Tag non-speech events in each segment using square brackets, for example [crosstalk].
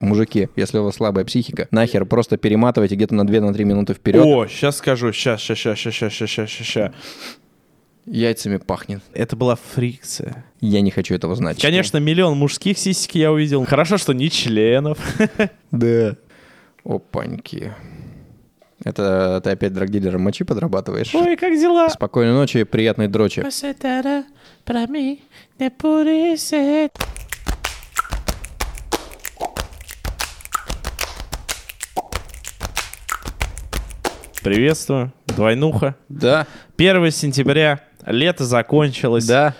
Мужики, если у вас слабая психика, нахер просто перематывайте где-то на 2-3 минуты вперед. О, сейчас скажу, сейчас, сейчас, сейчас, сейчас, сейчас, сейчас, сейчас. Яйцами пахнет. Это была фрикция. Я не хочу этого знать. Конечно, миллион мужских сисек я увидел. Хорошо, что не членов. [laughs] Да. Опаньки. Это ты опять драгдилером мочи подрабатываешь? Ой, как дела? Спокойной ночи, приятной дрочи. Приветствую. Двойнуха. Да, 1 сентября. Лето закончилось. да.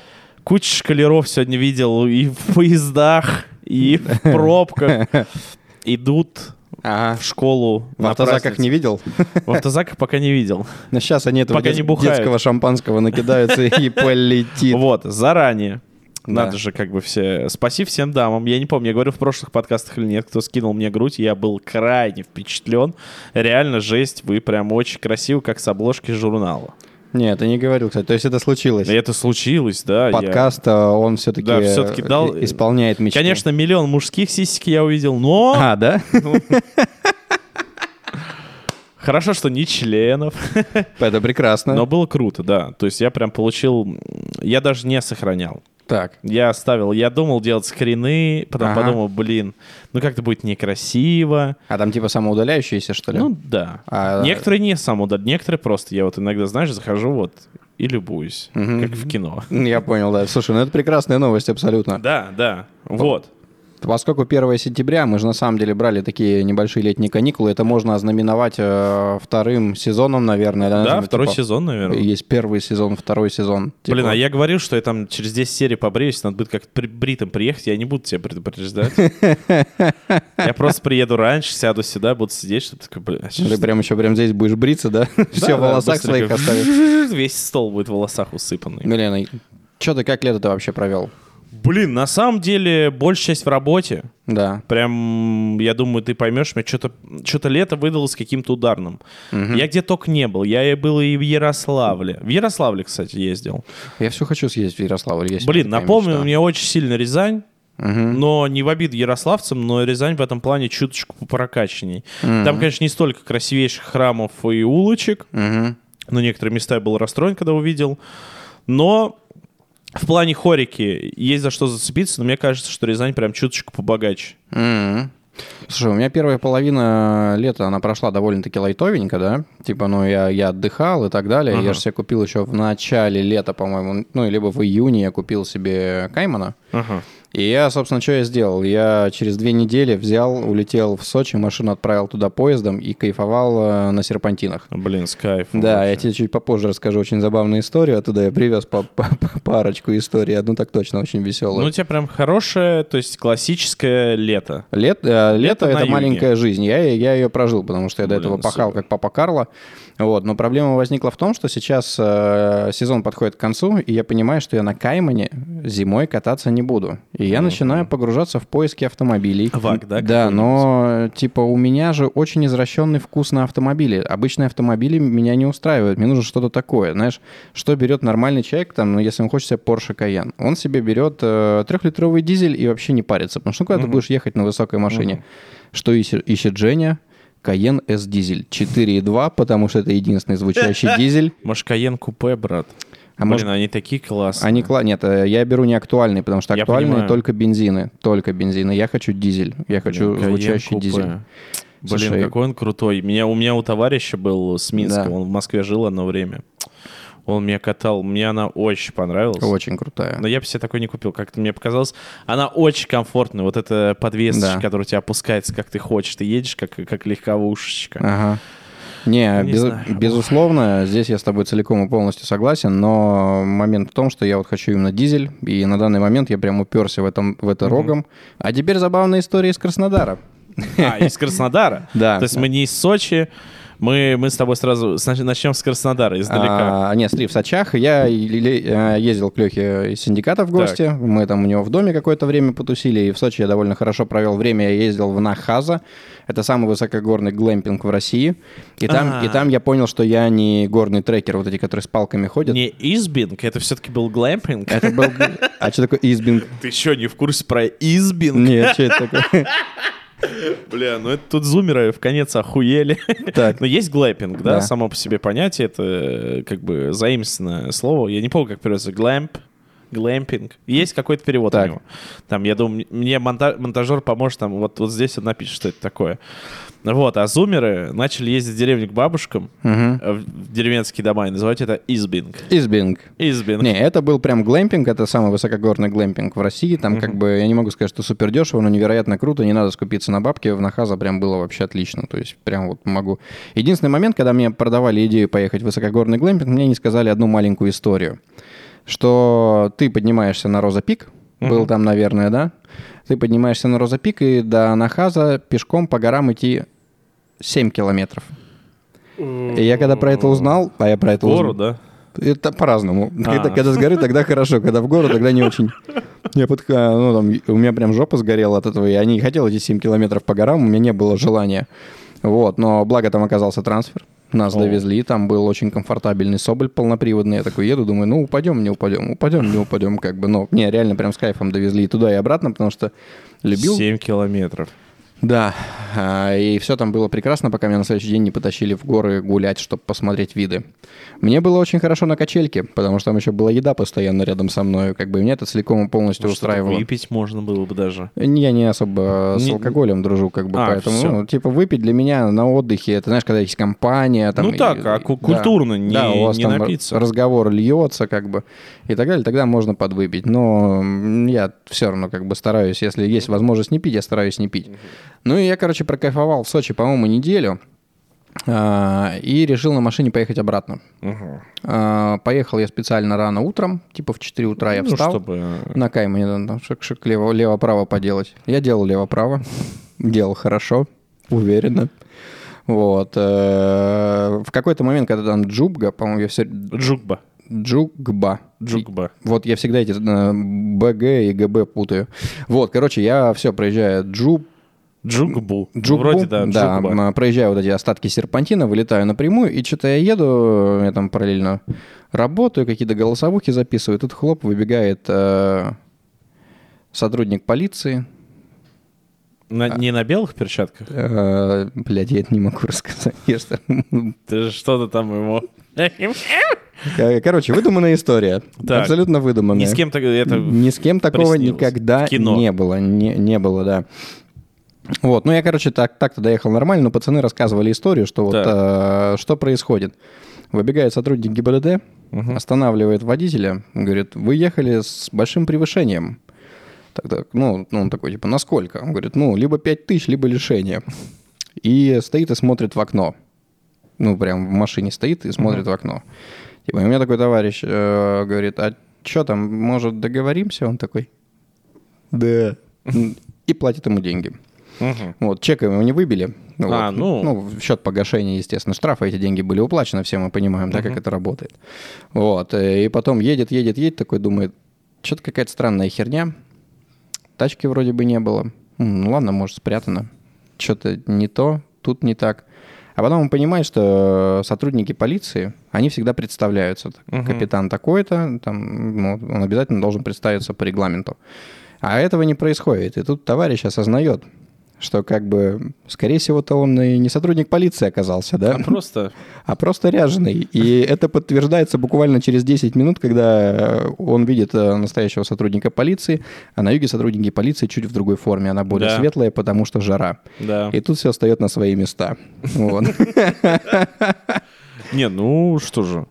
Куча шкалеров сегодня видел и в поездах, и в пробках. [laughs] Идут Ага. в школу. В автозаках не видел? В автозаках пока не видел. Но сейчас они этого Пока не дет- бухают. детского шампанского накидаются и [laughs] полетит. Вот, заранее. Да. Надо же как бы все... Спаси всем дамам. Я не помню, я говорил в прошлых подкастах или нет, кто скинул мне грудь. Я был крайне впечатлен. Реально жесть. Вы прям очень красивы, как с обложки журнала. Нет, ты не говорил, кстати. То есть это случилось. Это случилось, да. я- Подкаст, а, он все-таки, Да, всё-таки дал- исполняет мечту. Конечно, миллион мужских сисек я увидел, но... А, да? Хорошо, что не членов. Это прекрасно. Но было круто, да. То есть я прям получил... Я даже не сохранял. Так. Я оставил, я думал делать скрины, потом Ага. подумал, блин, ну как-то будет некрасиво. А там типа самоудаляющиеся, что ли? Ну да. А- Некоторые не самоудар, некоторые просто. Я вот иногда, знаешь, захожу вот и любуюсь, Мгм. как в кино. Я понял, да. Слушай, ну это прекрасная новость абсолютно. Да, да. Вот. Поскольку 1 сентября, мы же на самом деле брали такие небольшие летние каникулы, это можно ознаменовать э, вторым сезоном, наверное. Да, Ну, второй типа, сезон, наверное. Есть первый сезон, второй сезон. Блин, Типа, а я говорил, что я там через 10 серий побреюсь, надо будет как при бритым приехать, я не буду тебя предупреждать. [laughs] Я просто приеду раньше, сяду сюда, буду сидеть, чтобы такой, бля, Ты прям еще прям здесь будешь бриться, да? Все Да, в да, волосах своих оставишь. [laughs] Весь стол будет в волосах усыпанный. Блин, что ты как лето ты вообще провел? Блин, на самом деле, большая часть в работе. Да. Прям, я думаю, ты поймешь, мне что-то что лето выдалось каким-то ударным. Я где только не был. Я и был и в Ярославле. В Ярославле, кстати, ездил. Я все хочу съездить в Ярославль. есть Блин, напомню, мечта. мне очень сильно Рязань. Мгм. Но не в обиду ярославцам, но Рязань в этом плане чуточку попрокаченней. Там, конечно, не столько красивейших храмов и улочек, Мгм. но некоторые места я был расстроен, когда увидел. Но в плане хорики есть за что зацепиться, но мне кажется, что Рязань прям чуточку побогаче. Мгм. Слушай, у меня первая половина лета, она прошла довольно-таки лайтовенько, да? Типа, ну, я, я отдыхал и так далее. Ага. Я же себе купил еще в начале лета, по-моему, ну, либо в июне я купил себе Каймана. Ага. И я, собственно, что я сделал? Я через две недели взял, улетел в Сочи, машину отправил туда поездом и кайфовал э, на серпантинах. Блин, с кайфом. Да, я вообще. тебе чуть попозже расскажу очень забавную историю. Оттуда я привез по- по- парочку историй. Одну так точно очень веселую. Ну, у тебя прям хорошее, то есть классическое лето. Лет, э, лето, на это юге. маленькая жизнь. Я, я ее прожил, потому что я до Блин, этого пахал, супер. как папа Карло. Вот. Но проблема возникла в том, что сейчас э, сезон подходит к концу, и я понимаю, что я на Каймане зимой кататься не буду. И я начинаю погружаться в поиски автомобилей. Ваг, да, Да, но типа у меня же очень извращенный вкус на автомобили. Обычные автомобили меня не устраивают. Мне нужно что-то такое. Знаешь, что берет нормальный человек, там, ну, если он хочет себе Porsche Cayenne? Он себе берет э, трехлитровый дизель и вообще не парится. Потому что ну, куда ты будешь ехать на высокой машине? Что ищет, ищет Женя? Cayenne S дизель 4.2, потому что это единственный звучащий [laughs] дизель. Может, Каен купе, брат? А Блин, может- они такие классные. Они кла... Нет, э, я беру не актуальный, потому что актуальные только бензины. Только бензины. Я хочу дизель. Я хочу Блин, звучащий купе. дизель. Блин, Слушай- какой он крутой. Меня, у меня у товарища был с Минска, Да. он в Москве жил одно время. Он меня катал, мне она очень понравилась. Очень крутая. Но я бы себе такой не купил. Как-то мне показалось, она очень комфортная. Вот эта подвесочка, Да. которая у тебя опускается, как ты хочешь. Ты едешь, как, как легковушечка. Ага. Не, Не без- знаю. безусловно, здесь я с тобой целиком и полностью согласен, но момент в том, что я вот хочу именно дизель, и на данный момент я прям уперся в, этом, в это рогом. А теперь забавная история из Краснодара. А, из Краснодара? [laughs] Да. То есть мы не из Сочи, мы, мы с тобой сразу начнем с Краснодара, издалека. А, нет, смотри, в Сочах я э, ездил к Лехе из синдиката в гости. Мы там у него в доме какое-то время потусили. И в Сочи я довольно хорошо провел время. Я ездил в Нахаза. Это самый высокогорный глэмпинг в России. И там, А. и там я понял, что я не горный трекер, вот эти, которые с палками ходят. Не Избинг, это все-таки был глэмпинг. Это был... А что такое избинг? Ты что, не в курсе про Избинг? Нет, что это такое? [laughs] Бля, ну это тут зумеры в конец охуели. Так. [laughs] Но есть глэмпинг, да, Да. само по себе понятие, это э, как бы заимственное слово. Я не помню, как переводится. Глэмп, глэмпинг. Есть какой-то перевод Так. у него. Там, я думаю, мне монта- монтажер поможет, там вот, вот здесь он напишет, что это такое. Вот, а зумеры начали ездить в деревню к бабушкам, э, в деревенские дома, и называть это избинг. Избинг. Избинг. Не, это был прям глэмпинг, это самый высокогорный глэмпинг в России. Там как бы, я не могу сказать, что супер дешево, но невероятно круто, не надо скупиться на бабки. В Нахаза прям было вообще отлично. То есть прям вот могу. Единственный момент, когда мне продавали идею поехать в высокогорный глэмпинг, мне не сказали одну маленькую историю. Что ты поднимаешься на Роза Пик, был там, наверное, да? Ты поднимаешься на Роза Пик, и до Нахаза пешком по горам идти 7 километров. И я когда про это узнал, а я про это Гору, узнал, да? это по-разному. А. Когда, когда с горы, тогда хорошо. Когда в гору, тогда не очень. Я под- а, ну, там, у меня прям жопа сгорела от этого. Я не хотел эти 7 километров по горам, у меня не было желания. Вот, но благо там оказался трансфер. Нас О. довезли, там был очень комфортабельный Соболь полноприводный. Я такой еду, думаю, ну упадем, не упадем, упадем, не упадем, как бы. Ну, не, реально прям с кайфом довезли и туда, и обратно, потому что любил. 7 километров. Да, а, и все там было прекрасно, пока меня на следующий день не потащили в горы гулять, чтобы посмотреть виды. Мне было очень хорошо на качельке, потому что там еще была еда постоянно рядом со мной, как бы меня это целиком и полностью что-то устраивало. выпить можно было бы даже. Я не особо с Не- алкоголем дружу, как бы, А, поэтому, всё. ну, типа, выпить для меня на отдыхе, это, знаешь, когда есть компания, там... Ну и- так, а ку- да. культурно, не- да, у вас не там напиться. разговор льется, как бы, и так далее, тогда можно подвыпить. Но я все равно, как бы, стараюсь, если есть возможность не пить, я стараюсь не пить. Ну, и я, короче, прокайфовал в Сочи, по-моему, неделю, а, и решил на машине поехать обратно. А, Поехал я специально рано утром, типа в 4 утра я Ну, встал. чтобы... На кай мне надо там шик-шик лево- лево-право поделать. Я делал лево-право. [laughs] Делал хорошо, уверенно. Вот. э, В какой-то момент, когда там Джубга, по-моему, я все... Джугба. Джугба. Джугба. Вот я всегда эти э, БГ и ГБ путаю. Вот, короче, я все проезжаю Джуб, Джугбу. Джугбу, Вроде, да, Джугба. м, проезжаю вот эти остатки серпантина, вылетаю напрямую, и что-то я еду, я там параллельно работаю, какие-то голосовухи записываю, тут хлоп, выбегает э, сотрудник полиции, На- А. не на белых перчатках? Э, блядь, я это не могу [laughs] рассказать. Я что- [laughs] Ты что-то там ему... Короче, выдуманная история. Так. Абсолютно выдуманная. Ни с кем это... Ни с кем такого приснилось. никогда не было. Не, не было, да. Вот, ну я, короче, так, так-то доехал нормально, но пацаны рассказывали историю, что вот Так. э, что происходит. Выбегает сотрудник ГИБДД, останавливает водителя, говорит, вы ехали с большим превышением. Так, так, ну, ну, он такой, типа, насколько? Он говорит, ну, либо 5 тысяч, либо лишение. И стоит и смотрит в окно. Ну, прям в машине стоит и смотрит в окно. Типа, у меня такой товарищ э, говорит, а что там, может, договоримся? Он такой, да. И платит ему деньги. Мгм. Вот, чека ему не выбили. А, Вот. ну. Ну, в счет погашения, естественно, штрафа эти деньги были уплачены, все мы понимаем, да, как это работает. Вот, э, и потом едет, едет, едет, такой думает, что-то какая-то странная херня. Тачки вроде бы не было. Ну ладно, может, спрятано. Что-то не то, тут не так. А потом он понимает, что сотрудники полиции, они всегда представляются. Капитан такой-то, там, ну, он обязательно должен представиться по регламенту. А этого не происходит. И тут товарищ осознает, что как бы, скорее всего-то он и не сотрудник полиции оказался, да? А просто... а просто ряженый. И это подтверждается буквально через 10 минут, когда он видит э, настоящего сотрудника полиции, а на юге сотрудники полиции чуть в другой форме. Она более Да. светлая, потому что жара. Да. И тут все встает на свои места. Вот. [laughs] Не, ну что же.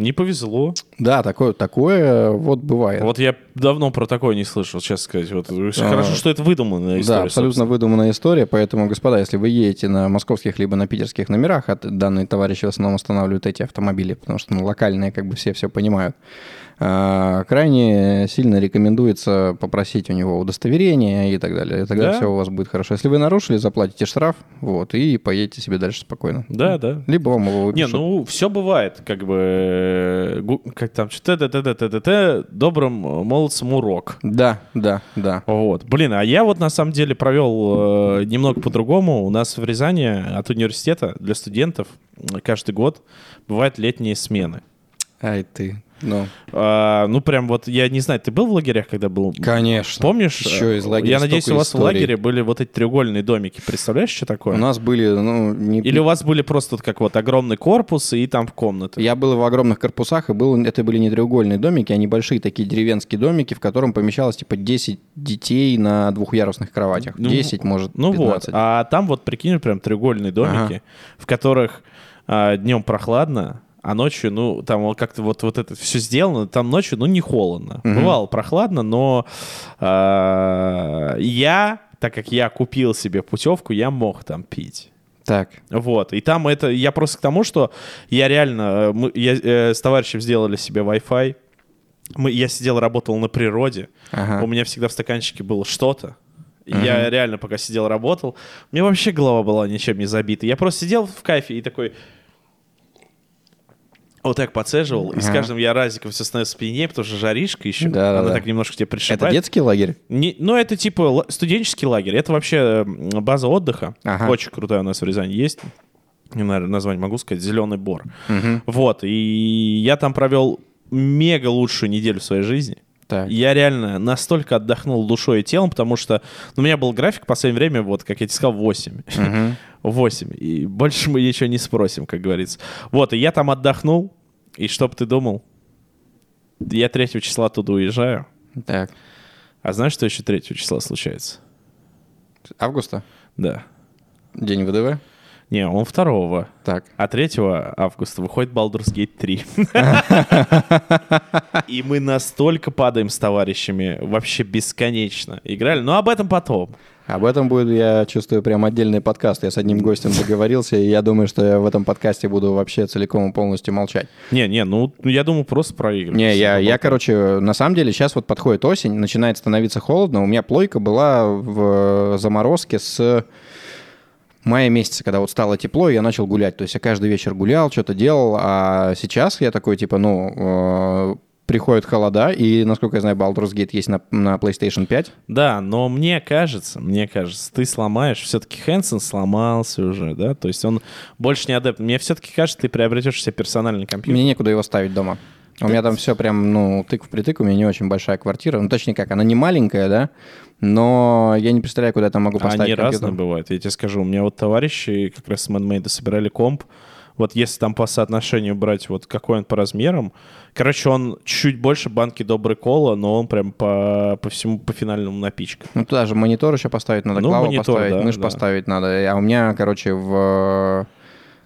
Не повезло. Да, такое, такое вот бывает. Вот я давно про такое не слышал, честно сказать. Вот, хорошо, что это выдуманная история. А. Да, абсолютно выдуманная история, поэтому, господа, если вы едете на московских либо на питерских номерах, а данные товарищи в основном останавливают эти автомобили, потому что ну, локальные как бы все все понимают, а, крайне сильно рекомендуется попросить у него удостоверение и так далее. И тогда Да? все у вас будет хорошо. Если вы нарушили, заплатите штраф, вот, и поедете себе дальше спокойно. Да, да. Либо вам его Не, выпишут. ну все бывает, как бы, как там, что-то, т добрым э, молодцам урок. Да, да, да. Вот. Блин, а я вот на самом деле провел э, немного по-другому. У нас в Рязани от университета для студентов каждый год бывают летние смены. Ай ты. Ну, А, ну, прям вот, я не знаю, ты был в лагерях, когда был? конечно. Помнишь? Еще из лагеря Я надеюсь, у вас в историй. лагере были вот эти треугольные домики. Представляешь, что такое? У нас были, ну, не... Или у вас были просто вот как вот огромный корпус и там комнаты? Я был в огромных корпусах, и был, это были не треугольные домики, а небольшие такие деревенские домики, в котором помещалось типа 10 детей на двухъярусных кроватях. Ну, 10, может, Ну 15. вот. А там вот, прикинь, прям треугольные домики, Ага. в которых днем прохладно, а ночью, ну, там как-то вот, вот это все сделано, там ночью, ну, не холодно. Бывало прохладно, но а, я, так как я купил себе путевку, я мог там пить. Так, Вот, и там это, я просто к тому, что я реально, э, мы, я, э, с товарищем сделали себе Wi-Fi, мы, я сидел, работал на природе, Ага. у меня всегда в стаканчике было что-то, и я реально пока сидел, работал, у меня вообще голова была ничем не забита, я просто сидел в кайфе и такой... Вот так подсаживал, и с каждым я разиком все становится пьянее, потому что жаришка еще, Да-да-да. она так немножко тебе пришибает. это детский лагерь? Не- ну, это типа ла- студенческий лагерь. Это вообще м, база отдыха. Ага. Очень крутая у нас в Рязани есть. Не знаю, название могу сказать. Зеленый бор. Вот. И я там провел мега лучшую неделю в своей жизни. Так. Я реально настолько отдохнул душой и телом, потому что ну, у меня был график в последнее время, вот, как я тебе сказал, 8. Мгм. 8. И больше мы ничего не спросим, как говорится. Вот, и я там отдохнул. И чтоб ты думал, я 3 числа оттуда уезжаю. Так. А знаешь, что еще 3 числа случается? Августа? Да. День ВДВ? Не, он 2 Так. а 3 августа выходит Baldur's Gate 3. [laughs] И мы настолько падаем с товарищами, вообще бесконечно. Играли, но об этом потом. Об этом будет, я чувствую, прям отдельный подкаст. Я с одним гостем договорился, и я думаю, что я в этом подкасте буду вообще целиком и полностью молчать. Не, не, ну ну, я думаю, просто про игры. Не, я, я, короче, на самом деле сейчас вот подходит осень, начинает становиться холодно. У меня плойка была в заморозке с мая месяца, когда вот стало тепло, я начал гулять. То есть я каждый вечер гулял, что-то делал, а сейчас я такой, типа, ну, э, приходят холода, и, насколько я знаю, Baldur's Gate есть на, на PlayStation 5. Да, но мне кажется, мне кажется, ты сломаешь, все-таки Хэнсон сломался уже, да, то есть он больше не адепт. Мне все-таки кажется, ты приобретешь себе персональный компьютер. Мне некуда его ставить дома. У меня там все прям, ну, тык в притык, у меня не очень большая квартира. Ну, точнее как, она не маленькая, да, но я не представляю, куда я там могу поставить Они компьютер. разные бывают, я тебе скажу. У меня вот товарищи как раз с MadMade собирали комп. Вот если там по соотношению брать, вот какой он по размерам, короче, он чуть больше банки добрый кола, но он прям по, по всему, по финальному напичка. Ну, туда же монитор еще поставить надо, Ну, клаву монитор, поставить, да, мышь да. поставить надо. А у меня, короче, в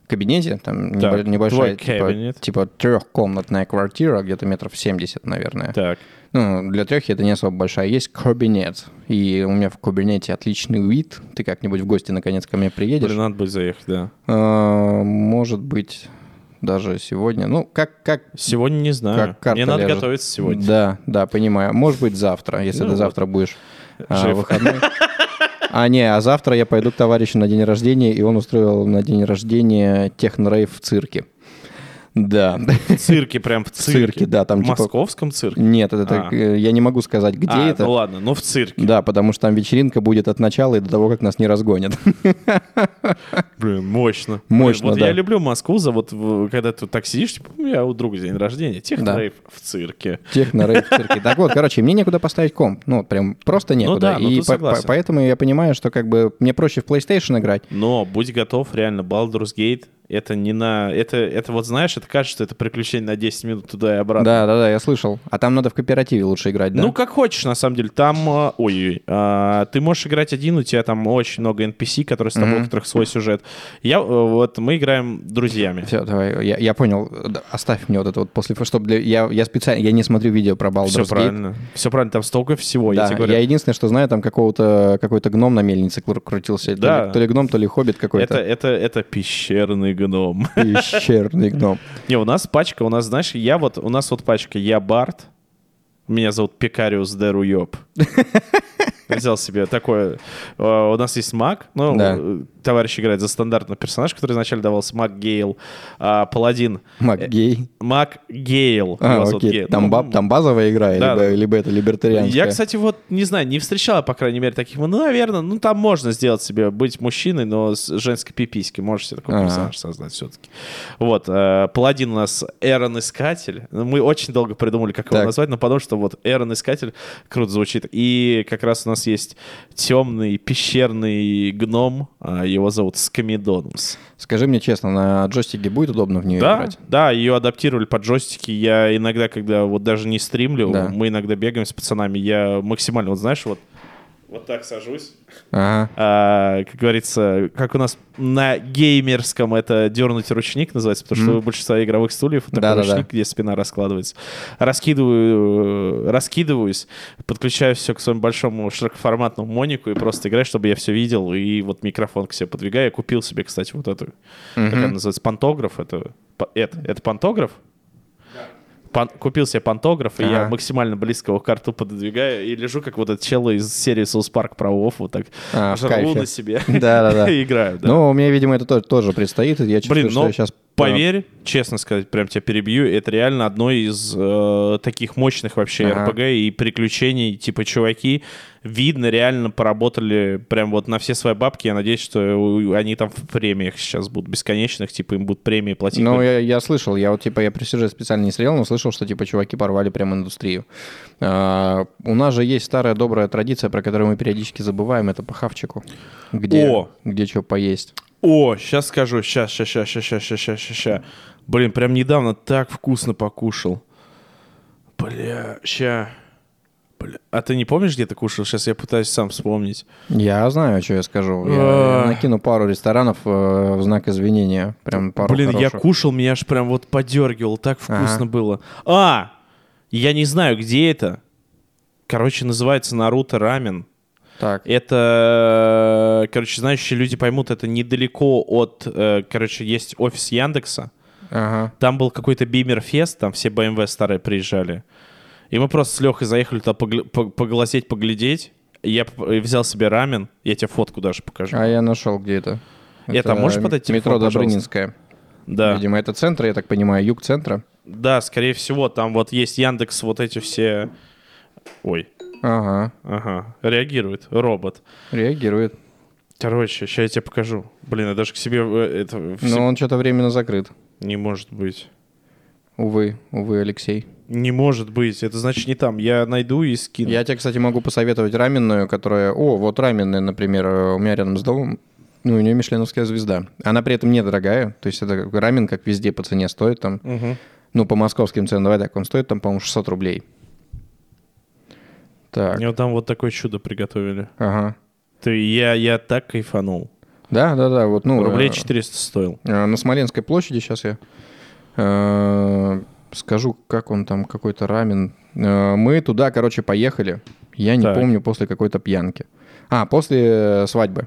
кабинете, там Так, небо- небольшая, типа, типа трехкомнатная квартира, где-то метров 70, наверное. Так. Ну, для трехи это не особо большая. Есть кабинет, и у меня в кабинете отличный вид. Ты как-нибудь в гости, наконец, ко мне приедешь. Блин, надо будет заехать, да. А, Может быть, даже сегодня. Ну, как, как Сегодня не знаю. Как Мне надо ляжет. готовиться сегодня. Да, да, понимаю. Может быть, завтра, если Ну ты вот. завтра будешь а, выходной. А, не, а завтра я пойду к товарищу на день рождения, и он устроил на день рождения техно-рейв в цирке. Да. В цирке, прям в цирке. цирке, да, там В типа- московском цирке? Нет, это так, А. э, я не могу сказать, где А, это. ну ладно, ну в цирке. Да, потому что там вечеринка будет от начала и до того, как нас не разгонят. [laughs] Блин, мощно. Мощно, Блин, Вот да. я люблю Москву за вот, в- когда ты так сидишь, типа, у меня у друга день рождения, техно-рейв в цирке. Техно-рейв в цирке. Так вот, короче, мне некуда поставить комп. Ну, прям просто некуда. да, ну и тут по- по- поэтому я понимаю, что как бы мне проще в PlayStation играть. Но будь готов, реально, Baldur's Gate, это не на... Это, это вот, знаешь, это кажется, что это приключение на 10 минут туда и обратно. Да, да, да, я слышал. А там надо в кооперативе лучше играть, да? Ну, как хочешь, на самом деле. Там, а, ой-ой, а, ты можешь играть один, у тебя там очень много NPC, которые с тобой, у Мгм. которых свой сюжет. Я, э, вот, мы играем друзьями. Все, давай, я, я понял. Оставь мне вот это вот после, чтобы для- я, я специально, я не смотрю видео про Baldur's Все Gate. правильно. Все правильно, там столько всего, я Да, тебе я, говорю. единственное, что знаю, там какого-то какой-то гном на мельнице кру- крутился. То Да. ли- То ли, гном, то ли хоббит Это, какой-то. это, это пещерный гном. [laughs] Пещерный гном. Не, у нас пачка, у нас, знаешь, я вот, у нас вот пачка, я Барт, меня зовут Пекариус Деруёб. [laughs] Взял себе такое, э, у нас есть маг, ну, э, товарищ играет за стандартный персонаж, который изначально давался Мак Гейл, а, Паладин. Мак Гей. Мак Гейл. А, его окей. Гейл. Там, Ну, баб, там базовая игра, Да, либо, да. либо это либертарианская? Я, кстати, вот не знаю, не встречал, по крайней мере, таких. Ну, наверное, ну там можно сделать себе быть мужчиной, но с женской пиписькой. Можешь себе такой Ага. персонаж создать все-таки. Вот. э, Паладин у нас Эрон Искатель. Ну, Мы очень долго придумали, как его Так. назвать, но потому что вот Эрон Искатель круто звучит. И как раз у нас есть темный пещерный гном. а, Его зовут Скамидонус. Скажи мне честно, на джойстике будет удобно в нее Да, играть? да, ее адаптировали под джойстики. Я иногда, когда вот даже не стримлю, Да. мы иногда бегаем с пацанами, я максимально, вот знаешь, вот, вот так сажусь. Ага. А, как говорится, как у нас на геймерском это дернуть ручник называется, потому что Мгм. у большинства игровых стульев такой Да-да-да. ручник, где спина раскладывается. Раскидываю, э, раскидываюсь, подключаю все к своему большому широкоформатному монику и просто играю, чтобы я все видел, и вот микрофон к себе подвигаю. Я купил себе, кстати, вот эту, как Мгм. она называется, пантограф. Это, это, это пантограф? Пан- купил себе пантограф, и я Ага. максимально близко его к рту пододвигаю и лежу, как вот этот чел из серии Соус Парк про Вов, вот так А, жру на себе [laughs] Да-да-да. [laughs] и играю. да. Ну, мне, видимо, это тоже, тоже предстоит. Я чувствую, Блин, что но я сейчас... Поверь, честно сказать, прям тебя перебью, это реально одно из э, таких мощных вообще Ага. РПГ и приключений, типа чуваки, видно, реально поработали прям вот на все свои бабки. Я надеюсь, что они там в премиях сейчас будут бесконечных, типа им будут премии платить. Ну, я, я слышал, я вот, типа, я при специально не смотрел, но слышал, что, типа, чуваки порвали прям индустрию. А, у нас же есть старая добрая традиция, про которую мы периодически забываем, это по хавчику. Где, О! где что поесть. О, сейчас скажу, сейчас, сейчас, сейчас, сейчас, сейчас, сейчас, сейчас. Блин, прям недавно так вкусно покушал. Бля, ща. Бля. А ты не помнишь, где ты кушал? Сейчас я пытаюсь сам вспомнить. Я знаю, что я скажу. Я, А. я накину пару ресторанов э, в знак извинения. Прям пару Блин, я хороших. кушал, меня аж прям вот подергивал, так вкусно Ага. было. А, я не знаю, где это. Короче, называется Наруто рамен. Так, Это, короче, знающие люди поймут, это недалеко от, э, короче, есть офис Яндекса. ага. Там был какой-то бимер-фест, там все BMW старые приезжали. И мы просто с Лехой заехали туда погля- по- поглазеть, поглядеть. Я взял себе рамен. Я тебе фотку даже покажу. А я нашел, где это. Это можешь подать телефон, Метро пожалуйста? Добрынинская. Да. Видимо, это центр, я так понимаю, юг центра. Да, скорее всего, там вот есть Яндекс, вот эти все... Ой, Ага, ага, реагирует, робот. реагирует. Короче, сейчас я тебе покажу. Блин, я даже к себе э, это Но он что-то временно закрыт. не может быть. Увы, увы, Алексей. Не может быть. Это значит не там. Я найду и скину. Я тебе, кстати, могу посоветовать раменную, которая... О, вот раменная, например, э, у меня рядом с домом. Ну, у нее мишленовская звезда. Она при этом недорогая. То есть это рамен, как везде, по цене стоит там. Мгм. Ну, по московским ценам, давай так, он стоит там, по-моему, 600 рублей. Так, Мне вот там вот такое чудо приготовили. ага. Ты, я, я так кайфанул. Да, да, да, вот, ну... Рублей э, 400 стоил. э, На Смоленской площади сейчас я э, скажу, как он там, какой-то рамен. Э, Мы туда, короче, поехали. Я не Так. помню, после какой-то пьянки. А, после э, свадьбы.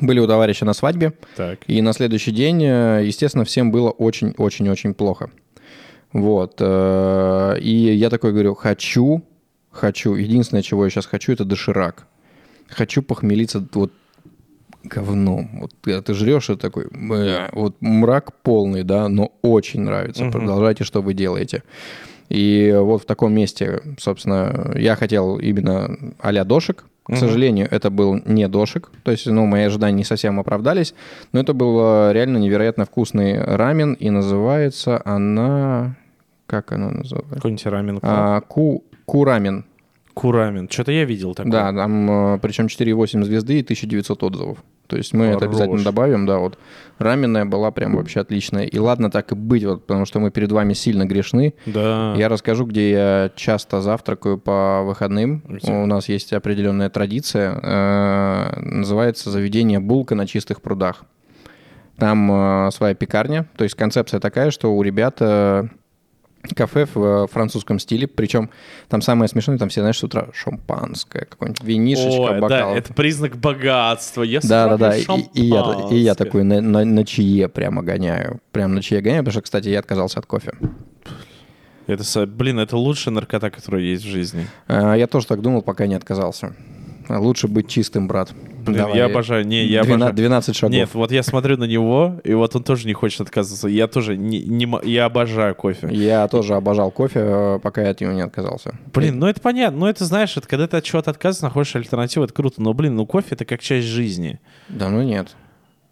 Были у товарища на свадьбе. Так. И на следующий день, э, естественно, всем было очень-очень-очень плохо. Вот. И я такой говорю, хочу, хочу. Единственное, чего я сейчас хочу, это доширак. Хочу похмелиться вот говном. Вот когда ты жрешь, и такой, вот мрак полный, да, но очень нравится. Мгм. Продолжайте, что вы делаете. И вот в таком месте, собственно, я хотел именно а-ля дошик. К Мгм. сожалению, это был не дошик. То есть, ну, мои ожидания не совсем оправдались. Но это был э, реально невероятно вкусный рамен. И называется она... Как она называется? Какой-нибудь рамен. А, ку, курамен. Курамен. Что-то я видел такое. Да, там э, причем 4,8 звезды и 1900 отзывов. То есть мы это Хорош. обязательно добавим, да, вот. Раменная была прям вообще отличная. И ладно так и быть, вот, потому что мы перед вами сильно грешны. Да. Я расскажу, где я часто завтракаю по выходным. Где? У нас есть определенная традиция. э, Называется заведение «Булка на чистых прудах». Там э, своя пекарня. То есть концепция такая, что у ребят э, кафе в э, французском стиле. Причем там самое смешное, там все, знаешь, с утра шампанское, какое-нибудь винишечко, Ой, бокал. да, это признак богатства. Я Да, да, да. И, и я, и я такой на, на, на чае прямо гоняю. Прям на чае гоняю, потому что, кстати, я отказался от кофе. Это, блин, это лучшая наркота, которая есть в жизни. А, Я тоже так думал, пока не отказался. Лучше быть чистым, брат. Блин, Давай. я обожаю. Не, я 12, обожаю. 12 шагов. Нет, вот я смотрю на него, и вот он тоже не хочет отказываться. Я тоже не, не я обожаю кофе. Я тоже обожал кофе, э, пока я от него не отказался. Блин, ну это понятно. Ну это, знаешь, это когда ты от чего-то отказываешься, находишь альтернативу, это круто. Но, блин, ну кофе — это как часть жизни. Да ну нет.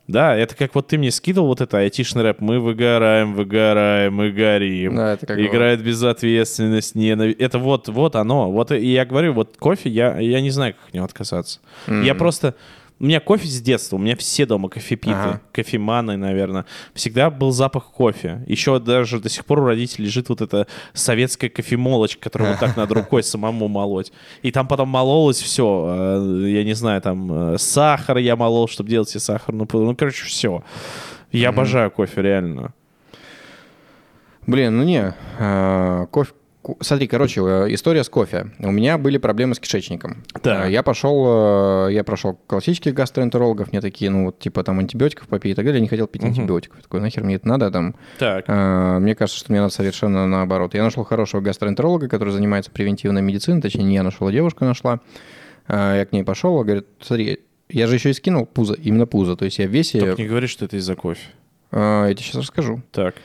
Да, это как вот ты мне скидывал вот это айтишный рэп. Мы выгораем, выгораем, мы горим. Да, это как Играет безответственность, ненависть. Это вот, вот оно. Вот и я говорю, вот кофе, я, я не знаю, как от него отказаться. Я просто... У меня кофе с детства, у меня все дома кофепиты, Ага. кофеманы, наверное. Всегда был запах кофе. Еще даже до сих пор у родителей лежит вот эта советская кофемолочка, которую вот так [laughs] надо рукой самому молоть. И там потом мололось все. Я не знаю, там э, сахар я молол, чтобы делать себе сахарную пудру. Ну, короче, все. Я обожаю кофе, реально. Блин, ну не. э, кофе. Смотри, короче, э, история с кофе. У меня были проблемы с кишечником. Так. Э, Я пошел, э, я прошел классических гастроэнтерологов, мне такие, ну вот типа там антибиотиков попей и так далее. Я не хотел пить антибиотиков. Я Такой, нахер мне это надо? Там, Так. Э, Мне кажется, что мне надо совершенно наоборот. Я нашел хорошего гастроэнтеролога, который занимается превентивной медициной, точнее, не я нашел, а девушка нашла. Э, Я к ней пошел, говорит, смотри, я же еще и скинул пузо, именно пузо, то есть я в весе... Только не говори, что это из-за кофе. Э, Я тебе сейчас расскажу. Так.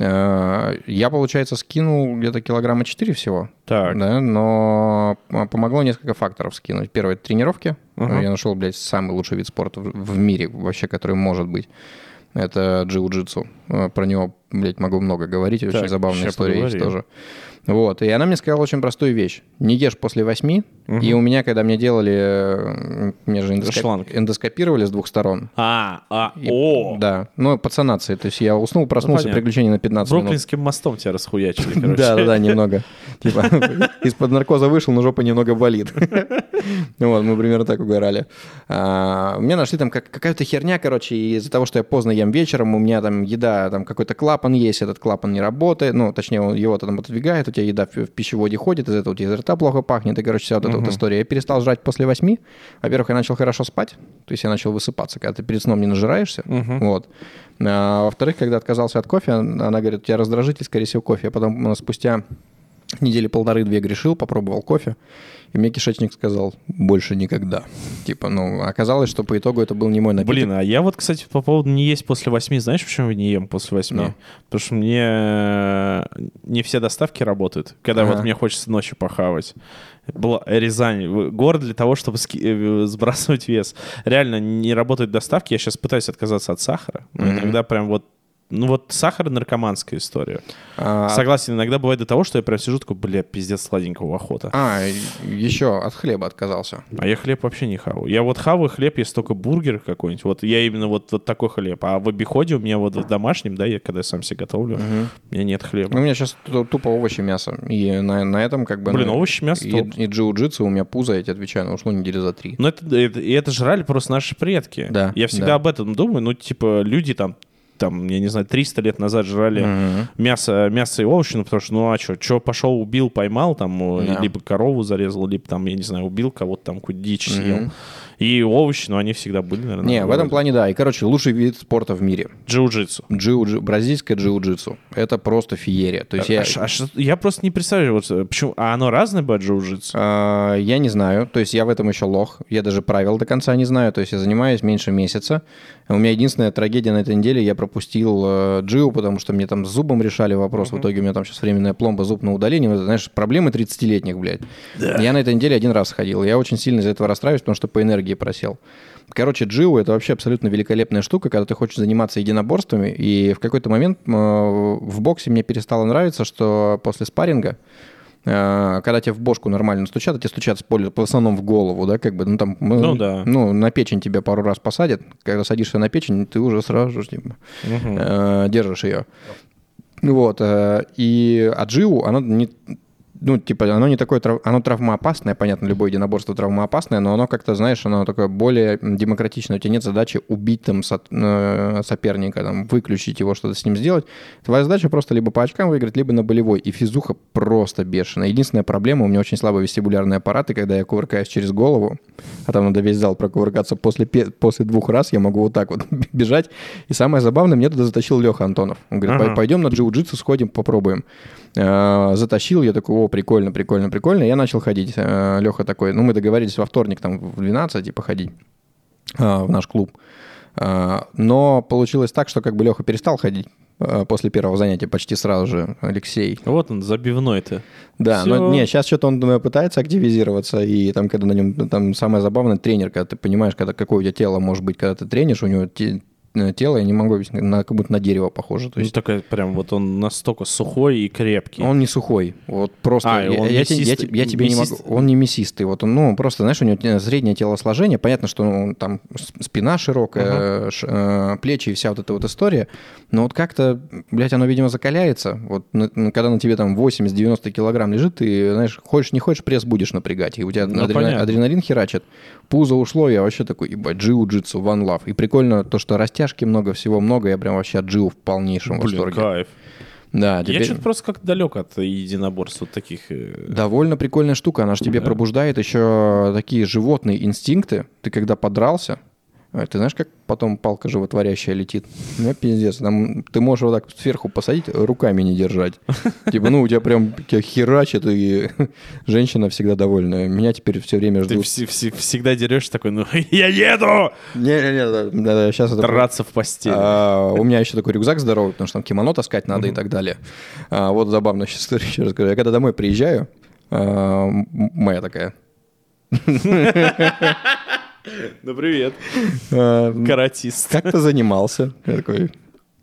Я, получается, скинул где-то килограмма 4 всего, Так. да, но помогло несколько факторов скинуть. Первое — тренировки. Ага. Я нашел, блядь, самый лучший вид спорта в мире вообще, который может быть. Это джиу-джитсу. Э, Про него, блядь, могу много говорить. Очень Так, забавная история есть поговорим. тоже. Вот. И она мне сказала очень простую вещь. Не ешь после восьми. И у меня, когда мне делали... э, Мне же эндоскоп- шланг. эндоскопировали с двух сторон. А, а, И- о! Да. Ну, под санацией. То есть я уснул, проснулся, понятно. приключение на 15 минут. Бруклинским мостом тебя расхуячили, [laughs] короче. Да, да, да, немного. Типа [laughs] из-под наркоза вышел, но жопа немного болит. [laughs] Вот, мы примерно так угорали. А, Мне нашли там как- какая-то херня, короче, из-за того, что я поздно ем вечером, у меня там еда, там какой-то клапан есть, этот клапан не работает, ну, точнее, его там отодвигает, у тебя еда в в пищеводе ходит, из этого у тебя изо рта плохо пахнет, и, короче, вся вот эта вот история. Я перестал жрать после восьми. Во-первых, я начал хорошо спать, то есть я начал высыпаться, когда ты перед сном не нажираешься. Вот. А, во-вторых, когда отказался от кофе, она говорит, у тебя раздражитель, скорее всего, кофе. Я потом э, спустя недели полторы-две грешил, попробовал кофе, и мне кишечник сказал, больше никогда. Типа, ну, оказалось, что по итогу это был не мой напиток. Блин, а я вот, кстати, по поводу не есть после восьми, знаешь, почему я не ем после восьми? Ну. Потому что мне э, не все доставки работают, когда Ага. вот мне хочется ночью похавать. Была Рязань, город для того, чтобы ски- э, сбрасывать вес. Реально не работают доставки. Я сейчас пытаюсь отказаться от сахара. Но Мгм. иногда прям вот ну вот сахар наркоманская история. А, Согласен, иногда бывает до того, что я прям сижу такой, бля, пиздец сладенького охота. а, еще от хлеба отказался. А я хлеб вообще не хаваю. Я вот хаваю хлеб, если только бургер какой-нибудь. Вот я именно вот, вот такой хлеб. А в обиходе у меня вот в домашнем, да, я когда я сам себе готовлю, у меня нет хлеба. Ну, у меня сейчас тупо овощи, мясо. И на, на этом как бы... Блин, ну, овощи, мясо И, топ. и джиу-джитсу у меня пузо, я тебе отвечаю, ну, ушло недели за три. Но это, это, и это жрали просто наши предки. Да, Я всегда да. об этом думаю. Ну, типа, люди там, там, я не знаю, 300 лет назад жрали Мгм. мясо, мясо и овощи, ну, потому что, ну, а что, что пошел, убил, поймал, там, э, Да. либо корову зарезал, либо там, я не знаю, убил кого-то там, какую-то дичь съел. И овощи, ну, они всегда были, наверное. Не, в этом плане да. И, короче, лучший вид спорта в мире. Джиу-джитсу. Джиу бразильское джиу-джитсу. Это просто феерия. То есть я, А ш- а что- я просто не представляю, вот, э, почему, а оно разное бывает джиу-джитсу? а, я не знаю. То есть я в этом еще лох. Я даже правил до конца не знаю. То есть я занимаюсь меньше месяца. У меня единственная трагедия на этой неделе. Я пропустил э, джиу, потому что мне там с зубом решали вопрос. В итоге у меня там сейчас временная пломба, зуб на удаление. Вот знаешь, проблемы 30-летних, блядь. Я на этой неделе один раз ходил. Я очень сильно из-за этого расстраиваюсь, потому что по энергии просел. Короче, джиу это вообще абсолютно великолепная штука, когда ты хочешь заниматься единоборствами. И в какой-то момент э, в боксе мне перестало нравиться, что после спарринга, э, когда тебе в бошку нормально стучат, а тебе стучат спойлер, в основном в голову, да, как бы, ну там, Ну да. ну на печень тебя пару раз посадят, когда садишься на печень, ты уже сразу же, типа, Мгм. э, держишь ее. Вот, э, и а джиу, оно не, ну, типа, оно не такое, трав- оно травмоопасное, понятно, любое единоборство травмоопасное, но оно как-то, знаешь, оно такое более демократичное. У тебя нет задачи убить там со- э, соперника, там, выключить его, что-то с ним сделать. Твоя задача просто либо по очкам выиграть, либо на болевой. И физуха просто бешеная. Единственная проблема, у меня очень слабый вестибулярный аппарат, и когда я кувыркаюсь через голову, а там надо весь зал прокувыркаться после, пе- после двух раз, я могу вот так вот [laughs] бежать. И самое забавное, мне туда затащил Леха Антонов. Он говорит, Ага. пойдем на джиу-джитсу, сходим, попробуем. Э, Затащил, я такой, о, прикольно, прикольно, прикольно. Я начал ходить. Э, Леха такой, ну, мы договорились во вторник там в 12, типа, ходить э, в наш клуб. Но получилось так, что как бы Леха перестал ходить после первого занятия почти сразу же, Алексей. Вот он, забивной-то. Да, Всё. но не, сейчас что-то он пытается активизироваться, и там, когда на нем, там самое забавное, тренер, когда ты понимаешь, когда какое у тебя тело может быть, когда ты тренишь, у него тело, я не могу объяснить, на, как будто на дерево похоже. То Ну, есть такой прям вот он настолько сухой и крепкий. он не сухой, вот просто. А, я, он я я те- я тебе не могу. Он не мясистый, вот он, ну просто, знаешь, у него среднее телосложение, понятно, что он, там спина широкая, ш- э, плечи и вся вот эта вот история, но вот как-то, блядь, оно, видимо, закаляется. Вот на- когда на тебе там 80-90 килограмм лежит, ты, знаешь, хочешь, не хочешь, пресс будешь напрягать, и у тебя Ну, адрена- адреналин херачит, пузо ушло, я вообще такой, ебать, джиу-джитсу, one love. И прикольно то, что растяжки много, всего много, я прям вообще от джиу в полнейшем Блин, восторге. кайф. Да, Я теперь- что-то просто как-то далек от единоборств вот таких. э, Довольно прикольная штука, она же тебе Да. пробуждает еще такие животные инстинкты. Ты когда подрался, ты знаешь, как потом палка животворящая летит? Ну, пиздец. Там, ты можешь вот так сверху посадить, руками не держать. [laughs] Типа, ну, у тебя прям тебя херачит, и [laughs] женщина всегда довольная. Меня теперь все время Ты ждут. вс- вс- всегда дерешься такой, ну, [laughs] я еду! Не-не-не, сейчас это... Драться в постели. А, у меня еще такой рюкзак здоровый, потому что там кимоно таскать надо и так далее. А, вот забавно сейчас еще расскажу. Я когда домой приезжаю, а, моя такая, Ну, привет, а, каратист. как ты занимался? Я такой,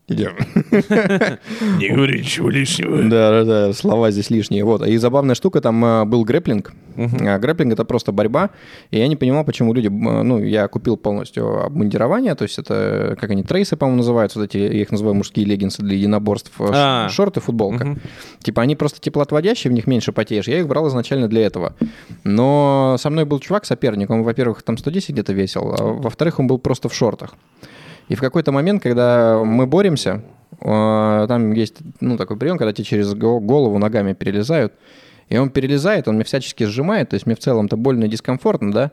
идем. [laughs] Не говори ничего лишнего. Да, да, да, слова здесь лишние. Вот. И забавная штука, там а, был грэплинг. А Грэплинг это просто борьба. И я не понимал, почему люди. Ну, я купил полностью обмундирование, то есть это, как они, трейсы, по-моему, называются, вот эти, я их называю мужские леггинсы для единоборств, э, А. шорты, футболка. Типа они просто теплоотводящие, в них меньше потеешь. Я их брал изначально для этого. Но со мной был чувак, соперник, он, во-первых, там 110 где-то весил, а во-вторых, он был просто в шортах. И в какой-то момент, когда мы боремся, э, там есть ну, такой прием, когда тебе через го- голову ногами перелезают, и он перелезает, он меня всячески сжимает, то есть мне в целом-то больно и дискомфортно, да,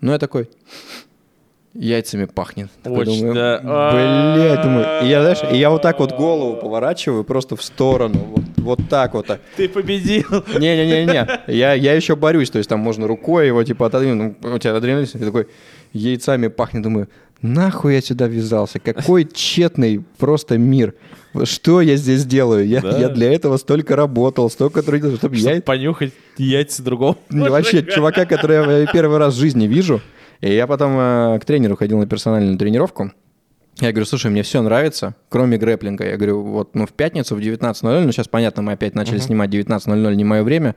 но я такой, [sniffs] яйцами пахнет. Такой Очень, думаю, да. Блядь, думаю, и я, знаешь, и я вот так вот голову поворачиваю просто в сторону, вот, вот так вот. Ты победил. [laughs] Не-не-не-не, я, я еще борюсь, то есть там можно рукой его типа отодвинуть, ну, у тебя адреналин, ты такой яйцами пахнет, думаю, нахуй я сюда ввязался, какой тщетный просто мир, что я здесь делаю, я, Да. я для этого столько работал, столько трудился, чтобы Чтобы я понюхать яйца другого. вообще чувака, которого я первый раз в жизни вижу. И я потом э, к тренеру ходил на персональную тренировку. Я говорю, слушай, мне все нравится, кроме грэплинга. Я говорю, вот, ну, в пятницу в 19.00, ну, сейчас, понятно, мы опять начали снимать 19.00, не мое время,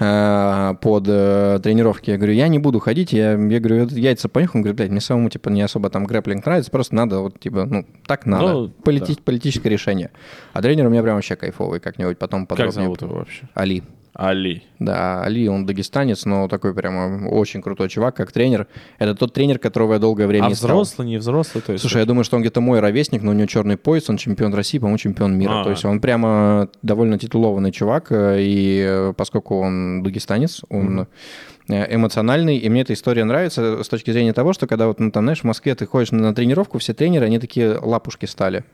э, под э, тренировки. Я говорю, я не буду ходить, я, я говорю, яйца понюхал. Он говорит, блядь, мне самому, типа, не особо там грэплинг нравится, просто надо, вот, типа, ну, так надо. Ну, Полити- Политическое решение. А тренер у меня прям вообще кайфовый, как-нибудь потом Как подробнее. зовут его вообще? Али. Али. Да, Али, он дагестанец, но такой прямо очень крутой чувак, как тренер. Это тот тренер, которого я долгое время А искал. взрослый, не взрослый? То есть Слушай, я думаю, что он где-то мой ровесник, но у него черный пояс, он чемпион России, по-моему, чемпион мира. А. То есть он прямо довольно титулованный чувак, э, и э, поскольку он дагестанец, он э, эмоциональный, и мне эта история нравится с точки зрения того, что когда вот, ну, там, знаешь, в Москве ты ходишь на тренировку, все тренеры, они такие лапушки стали.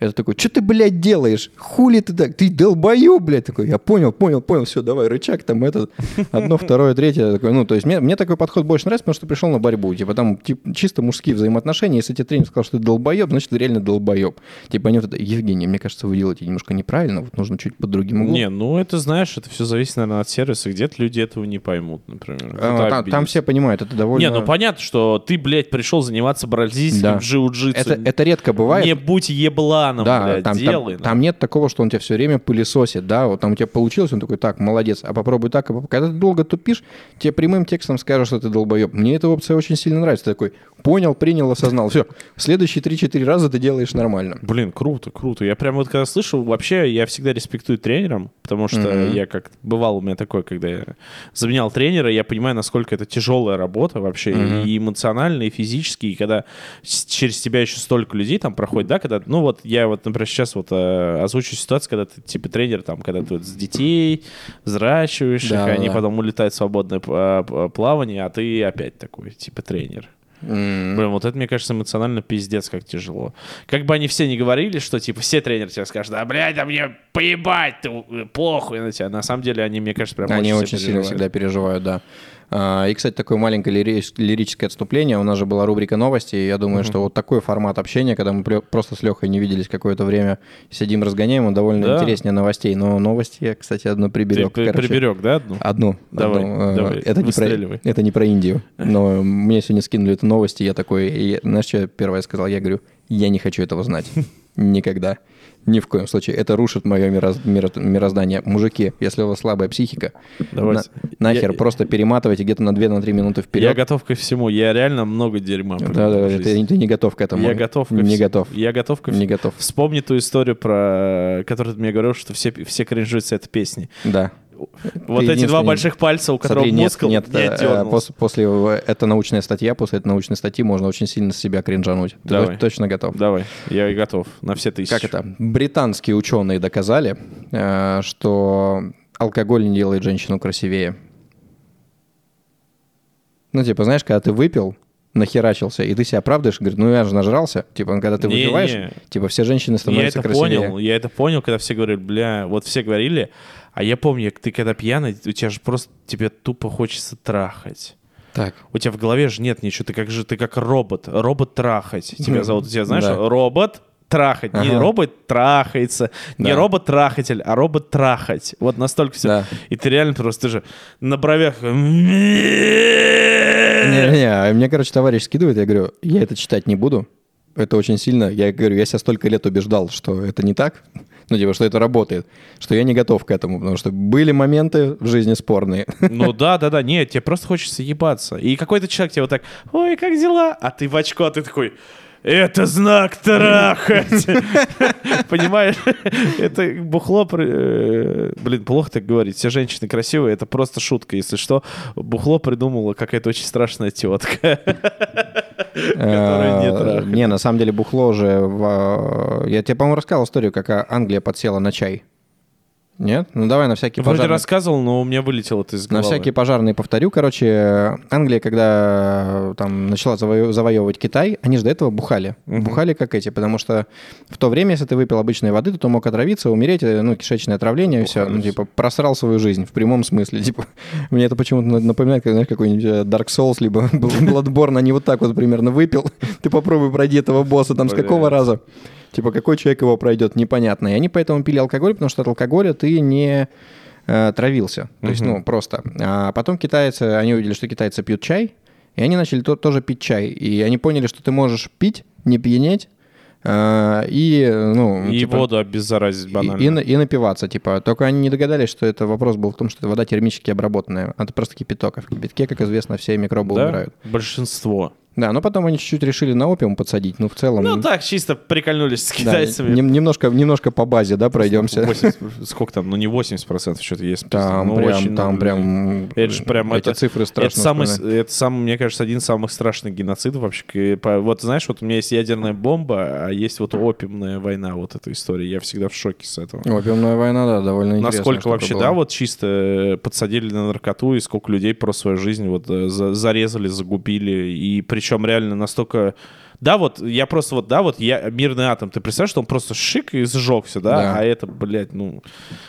Это такой, что ты, блядь, делаешь? Хули ты так? Ты долбоёб, блядь, такой. Я понял, понял, понял, все, давай, рычаг там, этот, одно, второе, третье. Такой, ну, то есть мне, мне такой подход больше нравится, потому что пришел на борьбу. Типа там тип- чисто мужские взаимоотношения. Если тебе тренер сказал, что ты долбоеб, значит, ты реально долбоеб. Типа они вот это, Евгений, мне кажется, вы делаете немножко неправильно, вот нужно чуть под другим углом. Не, ну это знаешь, это все зависит, наверное, от сервиса. Где-то люди этого не поймут, например. А, там, там все понимают, это довольно... Не, ну понятно, что ты, блядь, пришел заниматься бразильским Да. джиу-джитсу. это, это редко бывает. Не будь ебланом, Да, блядь, там, там- делай. ну. там нет такого, что он тебя все время пылесосит, да, вот там у тебя получилось, он такой, так, молодец, а попробуй так, а поп-». когда ты долго тупишь, тебе прямым текстом скажут, что ты долбоеб. Мне эта опция очень сильно нравится, ты такой, понял, принял, осознал, все, следующие 3-4 раза ты делаешь нормально. Блин, круто, круто. Я прям вот когда слышу, вообще я всегда респектую тренерам, потому что Мгм. я как бывал у меня такое, когда я заменял тренера, я понимаю, насколько это тяжелая работа вообще, Мгм. и эмоционально, и физически, и когда через тебя еще столько людей там проходит, да, когда, ну вот я вот, например, сейчас вот э, озвучу ситуацию, когда ты типа тренер там, когда ты вот с детей взращиваешь Да, их, они да. потом улетают в свободное а, п- плавание, а ты опять такой, типа тренер. М. Блин, вот это, мне кажется, эмоционально пиздец как тяжело. Как бы они все не говорили, что, типа, все тренеры тебе скажут, да, блядь, да мне поебать, ты э, похуй на тебя. На самом деле они, мне кажется, прям Они очень, очень сильно переживают. всегда переживают, да. А, И, кстати, такое маленькое лири- лирическое отступление. У нас же была рубрика новости. и Я думаю, что вот такой формат общения, когда мы просто с Лехой не виделись какое-то время, сидим, разгоняем, он довольно Да. интереснее новостей. Но новости я, кстати, одну Ты приберег. при- короче. приберег, да, одну? Одну. Давай, одну. Э, давай, это, не про, это не про Индию. Но мне сегодня скинули эту новость, и я такой... и знаешь, что я первое сказал? Я говорю, я не хочу этого знать. [laughs] Никогда. Ни в коем случае. Это рушит мое мироз- миро- мироздание. Мужики, если у вас слабая психика, Давайте. на- нахер Я- просто перематывайте где-то на 2-3 минуты Я вперед. готов ко всему. Я реально много дерьма Да, да, ты, ты не готов к этому. Я готов ко Не готов. Я готов ко Не всему. готов. Вспомни ту историю, про которую ты мне говорил, что все, все кринжуют с этой песни. Да. Вот эти два больших пальца, у которого Смотри, нет, мускул, нет, я э, пос- после, э, это научная статья, после этой научной статьи можно очень сильно себя кринжануть. Ты Давай. то- точно готов? Давай, я и готов на все тысячи. Как это? Британские ученые доказали, э, что алкоголь не делает женщину красивее. Ну, типа, знаешь, когда ты выпил, нахерачился, и ты себя оправдываешь, говорит, ну я же нажрался. Типа, когда ты Не-не. выпиваешь, типа, все женщины Я становятся это красивее. понял, я это понял, когда все говорили, бля, вот все говорили, а я помню, ты когда пьяный, у тебя же просто, тебе тупо хочется трахать. Так. У тебя в голове же нет ничего, ты как же, ты как робот, робот трахать. Тебя зовут, у тебя знаешь, Да. робот трахать. Не Ага. робот трахается, не Да. робот трахатель, а робот трахать. Вот настолько все. Да. И ты реально просто, ты же на бровях... [laughs] Не-не, а мне, короче, товарищ скидывает, я говорю, я это читать не буду. Это очень сильно. Я говорю, я себя столько лет убеждал, что это не так, ну, типа, что это работает, что я не готов к этому, потому что были моменты в жизни спорные. Ну да, да, да, нет, тебе просто хочется ебаться. И какой-то человек тебе вот так, ой, как дела? А ты в очко, а ты такой, это знак трахать. [laughs] Понимаешь? Это бухло... э, Блин, плохо так говорить. Все женщины красивые, это просто шутка. Если что, бухло придумала какая-то очень страшная тетка. Не Э. Не, на самом деле бухло уже... в- Я тебе, по-моему, рассказывал историю, как а, Англия подсела на чай. Нет? Ну давай на всякий Вроде пожарный... рассказывал, но у меня вылетело это из На головы. всякие пожарные повторю. Короче, Англия, когда э, там начала заво- завоевывать Китай, они же до этого бухали. Бухали как эти, потому что в то время, если ты выпил обычной воды, то ты мог отравиться, умереть, э, ну, кишечное отравление, и все. Ну, типа, просрал свою жизнь в прямом смысле. [laughs] Типа, мне это почему-то на- напоминает, как, знаешь, какой-нибудь э, Dark Souls, либо [laughs] Bloodborne, они вот так вот примерно выпил. [laughs] Ты попробуй пройди этого босса там с какого раза. Типа, какой человек его пройдет, непонятно. И они поэтому пили алкоголь, потому что от алкоголя ты не э, травился. То есть, ну, просто. А потом китайцы, они увидели, что китайцы пьют чай, и они начали то- тоже пить чай. И они поняли, что ты можешь пить, не пьянеть, э, и, ну, И типа, воду обеззаразить и, банально. и на- и напиваться, типа. Только они не догадались, что это вопрос был в том, что это вода термически обработанная. Это просто кипяток. А в кипятке, как известно, все микробы Да? умирают. Большинство. Да, но потом они чуть-чуть решили на опиум подсадить. Ну, в целом... Ну так, чисто прикольнулись с да, китайцами. нем- немножко, немножко по базе, да, пройдемся. 80, сколько там? Ну, не 80% что-то есть. Там Ну, прям, очень, там ну, прям... Это же прям эти это- цифры страшно Это самый, это самый, мне кажется, один из самых страшных геноцидов вообще. Вот знаешь, вот у меня есть ядерная бомба, а есть вот опиумная война, вот эта история. Я всегда в шоке с этого. Опиумная война, да, довольно интересная Насколько вообще, была. да, вот чисто э, подсадили на наркоту, и сколько людей про свою жизнь вот э, за- зарезали, загубили, и причем реально настолько... Да, вот я просто вот, да, вот я мирный атом, ты представляешь, что он просто шик и сжегся, да, Да. а это, блядь, ну,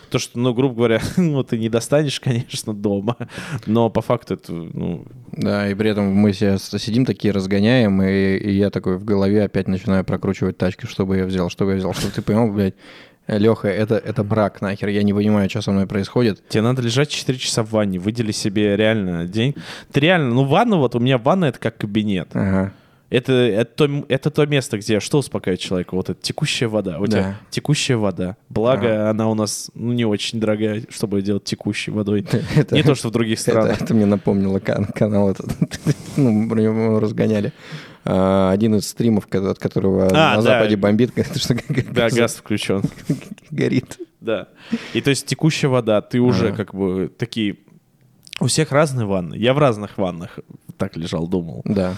то, что, ну, грубо говоря, [laughs] ну, ты не достанешь, конечно, дома, но по факту это, ну, Да, и при этом мы себя сидим такие, разгоняем, и, и я такой в голове опять начинаю прокручивать тачки, чтобы я взял, чтобы я взял, чтобы ты понимал, блядь, Леха, это, это брак нахер, я не понимаю, что со мной происходит. Тебе надо лежать 4 часа в ванне, выдели себе реально день. Ты реально, ну ванна, вот у меня ванна это как кабинет. Ага. Это, это, то, это то место, где что успокаивает человека? Вот это текущая вода. У Да. тебя текущая вода. Благо, она у нас ну, не очень дорогая, чтобы делать текущей водой. [laughs] Это- Не то, что в других Это, странах. это мне напомнило кан- канал этот. [laughs] ну, про него разгоняли. А, один из стримов, от которого А, на да. Западе бомбит, [laughs] это что Да, газ включен. горит. Да. И то есть текущая вода, ты уже Ага. как бы такие... У всех разные ванны. Я в разных ваннах так лежал, думал. Да.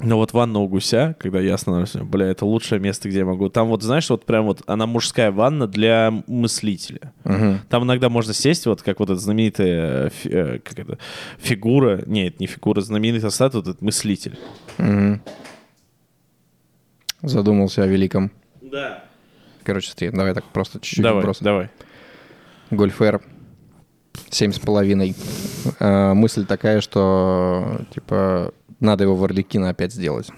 Но вот ванна у гуся, когда я останавливаюсь, бля, это лучшее место, где я могу. Там вот, знаешь, вот прям вот она мужская ванна для мыслителя. Мгм. Там иногда можно сесть, вот как вот эта знаменитая фи- э, как это, фигура, нет, не фигура, знаменитая статуя, этот мыслитель. Мгм. Задумался о великом. Да. Короче, смотри, давай так просто чуть-чуть Давай, вброс. давай. Гольф R семь с половиной. Э, Мысль такая, что типа надо его в Орликина опять сделать.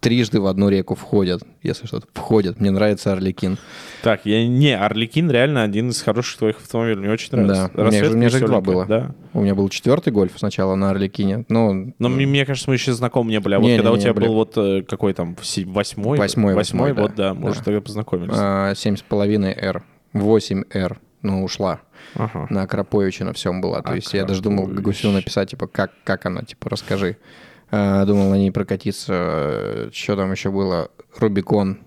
Трижды в одну реку входят, если что-то входят. Мне нравится Орликин. Так, я не, Орликин реально один из хороших твоих автомобилей, мне очень нравится. Да, у меня же- у меня же два было. Да. У меня был четвертый гольф сначала на Орликине. Ну, Но мне, мне кажется, мы еще знакомы не были. А вот когда у Не-не-не, тебя были. был вот э, какой там, восьмой? Восьмой, Восьмой, да. вот, да, Да. уже тогда познакомились. а, семь с половиной R. 8 R. Ну, ушла. Ага. На Акроповиче на всем была. То есть я даже думал. Гусю написать, типа, как, как она, типа, расскажи. А, думал на ней прокатиться. Что там еще было? Рубикон.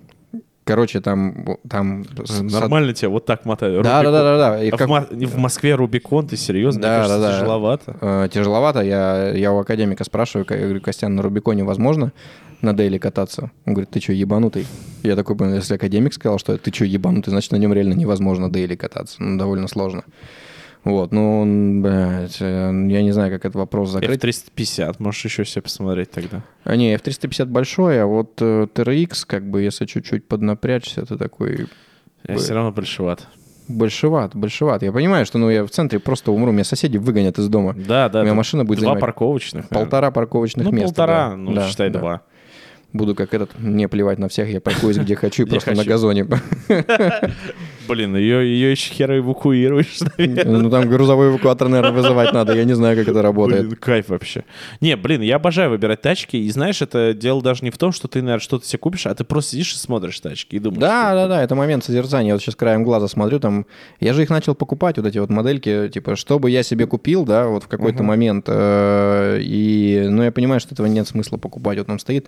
Короче, там... там Нормально тебя вот так мотают. Да, да, да, да, да. И А в, как- Мо- в Москве Рубикон, ты серьезно? Да, Мне кажется, да, да. тяжеловато. Э, тяжеловато. Я, я у академика спрашиваю, я говорю, Костян, на Рубиконе возможно на Дейли кататься? Он говорит, ты что, ебанутый? Я такой если академик сказал, что ты что, ебанутый, значит, на нем реально невозможно Дейли кататься. Ну, довольно сложно. Вот, ну, он, блядь, э, я не знаю, как этот вопрос закрыть. F350, можешь еще себе посмотреть тогда. А не, F350 большой, а вот э, TRX, как бы, если чуть-чуть поднапрячься, это такой Я все равно большеват. большеват, большеват. Я понимаю, что, ну, я в центре просто умру, меня соседи выгонят из дома. Да, да. У меня машина будет Два занимать парковочных. наверное. Полтора парковочных Ну, места. полтора, да. ну, Да, считай, да. два. Буду как этот, не плевать на всех, я паркуюсь где [laughs] хочу, и просто на газоне. [laughs] Блин, ее, ее еще хера эвакуируешь, [laughs] наверное. Ну, там грузовой эвакуатор, наверное, вызывать надо, я не знаю, как это работает. Блин, кайф вообще. Не, блин, я обожаю выбирать тачки. И знаешь, это дело даже не в том, что ты, наверное, что-то себе купишь, а ты просто сидишь и смотришь тачки и думаешь. Да, да, да, это момент созерцания. Я вот сейчас краем глаза смотрю, там, я же их начал покупать, вот эти вот модельки, типа, что бы я себе купил, да, вот в какой-то Мгм. момент, э, и, ну, я понимаю, что этого нет смысла покупать. Вот там стоит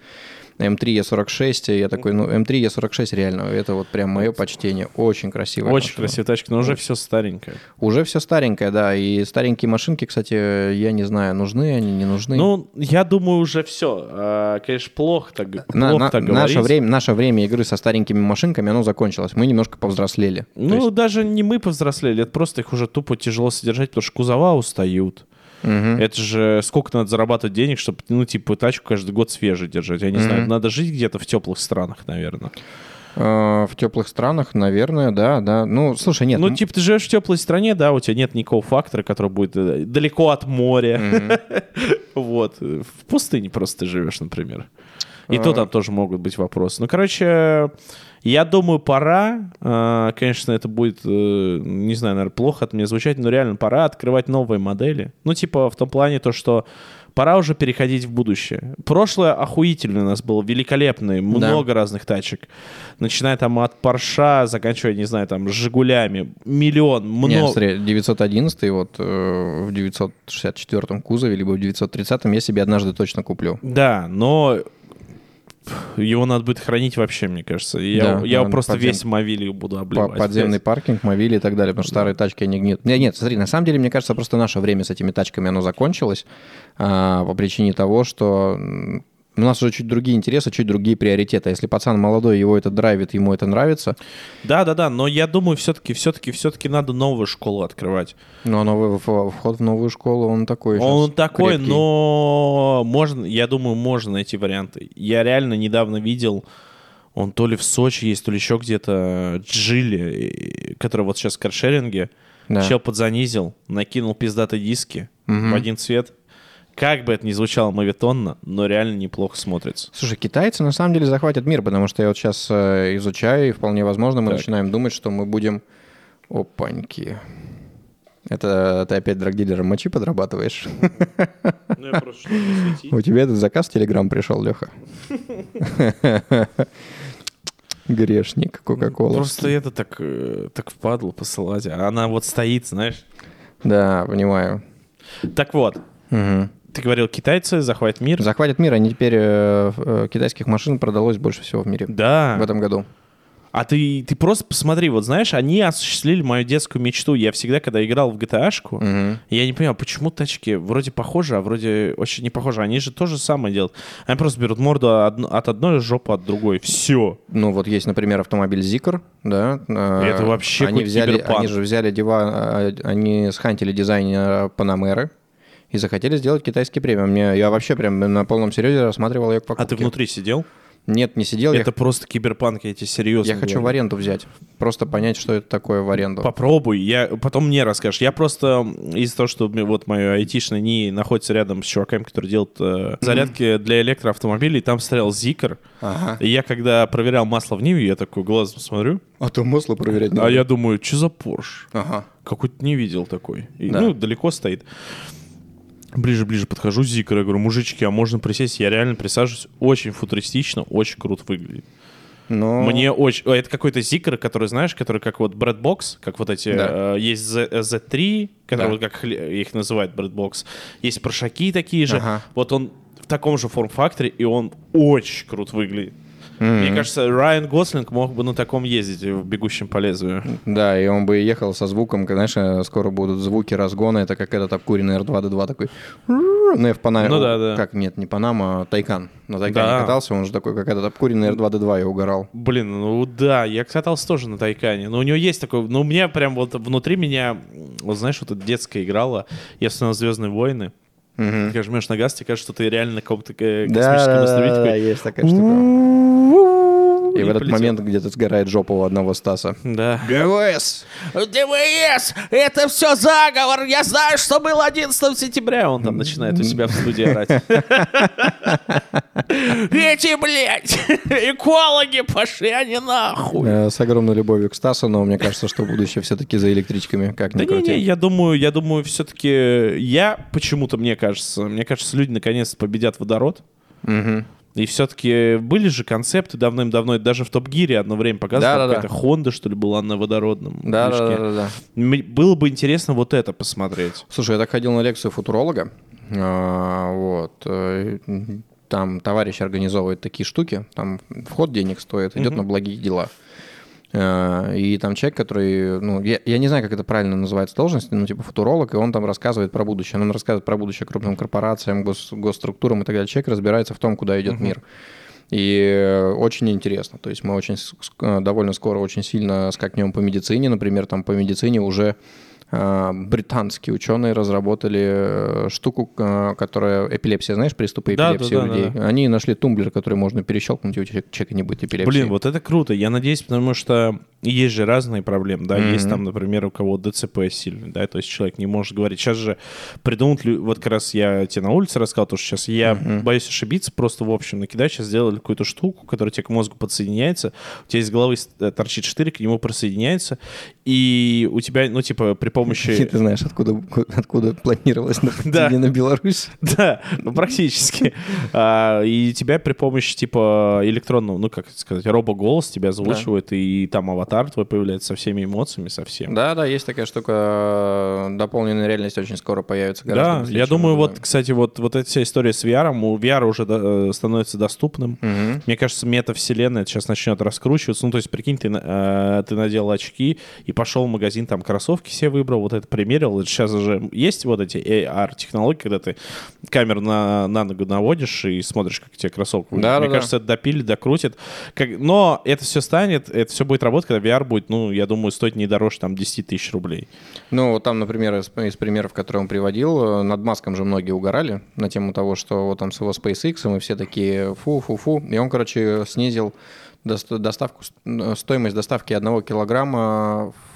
М3 Е46, и я такой, ну, М3 Е46 реально, это вот прям мое почтение, очень красивая Очень машина. красивая тачка, но уже все старенькое. Уже все старенькое, да, и старенькие машинки, кстати, я не знаю, нужны они, не нужны. Ну, я думаю, уже все. конечно, плохо так, На- плохо на- так наше, говорить. время, наше время игры со старенькими машинками, оно закончилось. Мы немножко повзрослели. То Ну, есть- даже не мы повзрослели, это просто их уже тупо тяжело содержать, потому что кузова устают. Мгм. Это же сколько надо зарабатывать денег, чтобы, ну, типа, тачку каждый год свежей держать. Я не Мгм. знаю, надо жить где-то в теплых странах, наверное. Э, В теплых странах, наверное, да, да. Ну, слушай, нет. ну, типа, ты живешь в теплой стране, да, у тебя нет никакого фактора, который будет э, далеко от моря. [laughs] Вот. В пустыне просто ты живешь, например. И А. то там тоже могут быть вопросы. Ну, короче, я думаю, пора. э, Конечно, это будет, э, не знаю, наверное, плохо от меня звучать, но реально пора открывать новые модели. Ну, типа, в том плане то, что пора уже переходить в будущее. Прошлое охуительное у нас было, великолепное, много разных тачек. Начиная там от Порша, заканчивая, не знаю, там, Жигулями. Миллион, много. смотри, 911 вот э, в 964 кузове, либо в 930 я себе однажды точно куплю. Да, но его надо будет хранить вообще, мне кажется. Я, Да, я наверное, просто подзем- весь мовилью буду обливать. Подземный паркинг, мобили и так далее, потому что старые тачки, они гниют. Нет, нет, смотри, на самом деле, мне кажется, просто наше время с этими тачками, оно закончилось а, по причине того, что у нас уже чуть другие интересы, чуть другие приоритеты. Если пацан молодой, его это драйвит, ему это нравится, Да, да, да, но я думаю, все-таки, все-таки, все-таки надо новую школу открывать. но новый, в- вход в новую школу, он такой Он такой, крепкий. но можно, я думаю, можно найти варианты. Я реально недавно видел, он то ли в Сочи есть, то ли еще где-то Джили, который вот сейчас в каршеринге. Да. Чел подзанизил, накинул пиздатые диски Мгм. в один цвет. Как бы это ни звучало мавитонно, но реально неплохо смотрится. Слушай, китайцы на самом деле захватят мир, потому что я вот сейчас изучаю, и вполне возможно мы Так. начинаем думать, что мы будем... Опаньки. Это ты опять драгдилером мочи подрабатываешь? [laughs] Ну, я просто. У тебя этот заказ в Телеграм пришел, Леха. [laughs] Грешник, Кока-Кола. Просто это так, э, так впадло посылать. А она вот стоит, знаешь. Да, понимаю. Так вот, Мгм. Ты говорил, китайцы захватят мир. Захватят мир, они теперь... э, э, китайских машин продалось больше всего в мире Да. в этом году. А ты, ты просто посмотри, вот знаешь, они осуществили мою детскую мечту. Я всегда, когда играл в GTA-шку, Мгм. я не понимаю, почему тачки вроде похожи, а вроде очень не похожи. Они же то же самое делают. Они просто берут морду от одной, жопу от другой. Все. Ну, вот есть, например, автомобиль Zikr, да. э, Это вообще они взяли, киберпанк. Они же взяли дива, э, они схантили дизайнера Панамеры и захотели сделать китайский премиум. Мне, я вообще прям на полном серьезе рассматривал ее к А ты внутри сидел? Нет, не сидел. я Это просто киберпанк, я тебе серьезно Я хочу в говорю. аренду взять. Просто понять, что это такое в аренду. Попробуй, я, потом мне расскажешь. Я просто из-за того, что вот мое айтишное НИИ находится рядом с чуваками, которые делают э, зарядки для электроавтомобилей, там стоял Зикр. Ага. И я когда проверял масло в Ниве, я такой глазом смотрю, А то масло проверять а я думаю, что за Порш? Ага. Какой-то не видел такой. И, Да. Ну, далеко стоит. Ближе-ближе подхожу, Зикр, я говорю, мужички, а можно присесть? Я реально присаживаюсь. Очень футуристично, очень круто выглядит. Но... Мне очень... о, Это какой-то Зикр, который, знаешь, который как вот Брэдбокс, как вот эти... Да. э, есть Z, Z3, которые Да. вот как их называют Брэдбокс. Есть прошаки такие же. Ага. Вот он в таком же форм-факторе, и он очень круто выглядит. Мгм. Мне кажется, Райан Гослинг мог бы на таком ездить в «Бегущем по лезвию». Да, и он бы ехал со звуком, знаешь, э, скоро будут звуки разгона, это как этот обкуренный R2-D2 такой. Ну, я в Панаме. Ну да, да. Как, нет, не Панама, а Тайкан. На Тайкане Да. катался, он же такой, как этот обкуренный R2-D2, я угорал. Блин, ну да, я катался тоже на Тайкане. Но у него есть такой... Ну, у меня прям вот внутри меня... Вот знаешь, вот это детское играло. Я смотрел «Звездные войны». Мгм. Ты жмешь на газ, тебе кажется, что ты реально на каком-то э, космическом да, острове. да, такой, есть такая штука. И в этот полетел. момент где-то сгорает жопа у одного Стаса. Да. ГВС! ДВС! Это все заговор! Я знаю, что было 11 сентября. Он там начинает у себя в студии орать. [laughs] Эти, блядь, [laughs] экологи пошли они нахуй. Э, С огромной любовью к Стасу, но мне кажется, что будущее все-таки за электричками, как ни Да не, не, я думаю, я думаю, все-таки я почему-то мне кажется, мне кажется, люди наконец победят водород. Мгм. И все-таки были же концепты давным-давно, даже в Топ-Гире одно время показывали, Да-да-да. какая-то Хонда, что ли, была на водородном Да, да, движке. да, да, да. Было бы интересно вот это посмотреть. Слушай, я так ходил на лекцию футуролога. а, Вот. Там товарищ организовывает такие штуки. Там вход денег стоит, идет Мгм. на благие дела. Э, И там человек, который, ну, я, я не знаю, как это правильно называется должность, ну, типа футуролог, и он там рассказывает про будущее. Он рассказывает про будущее крупным корпорациям, гос- госструктурам и так далее. Человек разбирается в том, куда идет мир. И очень интересно. То есть мы очень э, довольно скоро очень сильно скакнем по медицине. Например, там по медицине уже британские ученые разработали э, штуку, э, которая эпилепсия, знаешь, приступы Да, да, эпилепсии да, у людей. да, Они нашли тумблер, который можно перещелкнуть, и у человека не будет эпилепсии. Блин, вот это круто. Я надеюсь, потому что есть же разные проблемы, да. Мгм. Есть там, например, у кого ДЦП сильный, да, то есть человек не может говорить. Сейчас же придумают, лю- вот как раз я тебе на улице рассказал, то, что сейчас я Мгм. боюсь ошибиться, просто в общем накидаю, сейчас сделали какую-то штуку, которая тебе к мозгу подсоединяется, у тебя из головы э, торчит штырь, к нему присоединяется, и у тебя, ну, типа, при И помощи... ты знаешь, откуда, откуда планировалось нападение на Беларусь? [laughs] Да, ну практически. А, И тебя при помощи типа электронного, ну как это сказать, робоголос тебя озвучивает, и там аватар твой появляется со всеми эмоциями, со всем. Да, да, есть такая штука. Дополненная реальность очень скоро появится. Да, я думаю, вот, кстати, вот, вот эта вся история с VR, у VR уже э, становится доступным. Мне кажется, метавселенная сейчас начнет раскручиваться. Ну, то есть, прикинь, ты, э, ты надел очки и пошел в магазин, там кроссовки все выбрал, вот это примерил. Сейчас уже есть вот эти AR-технологии, когда ты камеру на, на ногу наводишь и смотришь, как тебе кроссовки выглядят. Да, Мне да, да. кажется, это допилит, докрутит. Как... Но это все станет, это все будет работать, когда VR будет, ну, я думаю, стоить не дороже там 10 тысяч рублей. Ну, вот там, например, из, из примеров, которые он приводил, э, над Маском же многие угорали на тему того, что вот там с его SpaceX, мы все такие фу-фу-фу. И он, короче, снизил дост- доставку, э, стоимость доставки одного килограмма в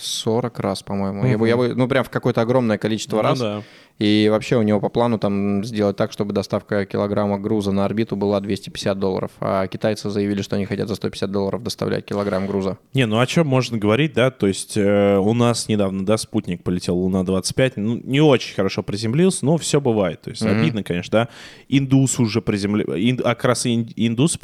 40 раз, по-моему. Я бы- я бы- ну, прям в какое-то огромное количество Ну раз. да. И вообще у него по плану там сделать так, чтобы доставка килограмма груза на орбиту была 250 долларов. А китайцы заявили, что они хотят за 150 долларов доставлять килограмм груза. Не, ну о чем можно говорить, да? То есть э, у нас недавно, да, спутник полетел Луна-25, ну, не очень хорошо приземлился, но все бывает. То есть Мгм. обидно, конечно, да. Индус уже приземлился, а как раз ин- индусы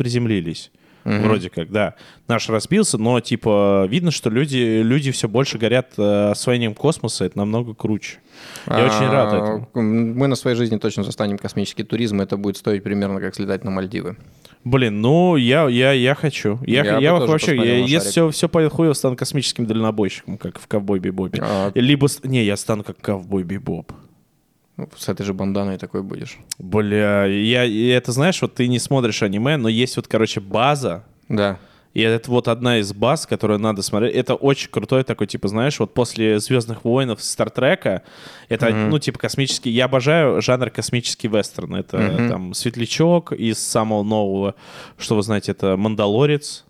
приземлились. Вроде как, да. Наш разбился, но, типа, видно, что люди, люди все больше горят э, освоением космоса, это намного круче. Я очень рад этому. А, Мы на своей жизни точно застанем космический туризм, это будет стоить примерно как слетать на Мальдивы. Блин, ну я, я, я хочу. Я, Я я, вообще, я- если все, все пойдет хуево, стану космическим дальнобойщиком, как в Ковбой Бибопе. А, Либо, не, я стану как Ковбой Бибоп. С этой же банданой такой будешь. Бля, я, и это знаешь, вот ты не смотришь аниме, но есть вот, короче, база, Да. и это вот одна из баз, которую надо смотреть. Это очень крутой такой, типа, знаешь, вот после «Звездных войнов», «Стартрека», это, ну, типа, космический... Я обожаю жанр космический вестерн. Это Мгм. там «Светлячок» из самого нового, что вы знаете, это «Мандалорец».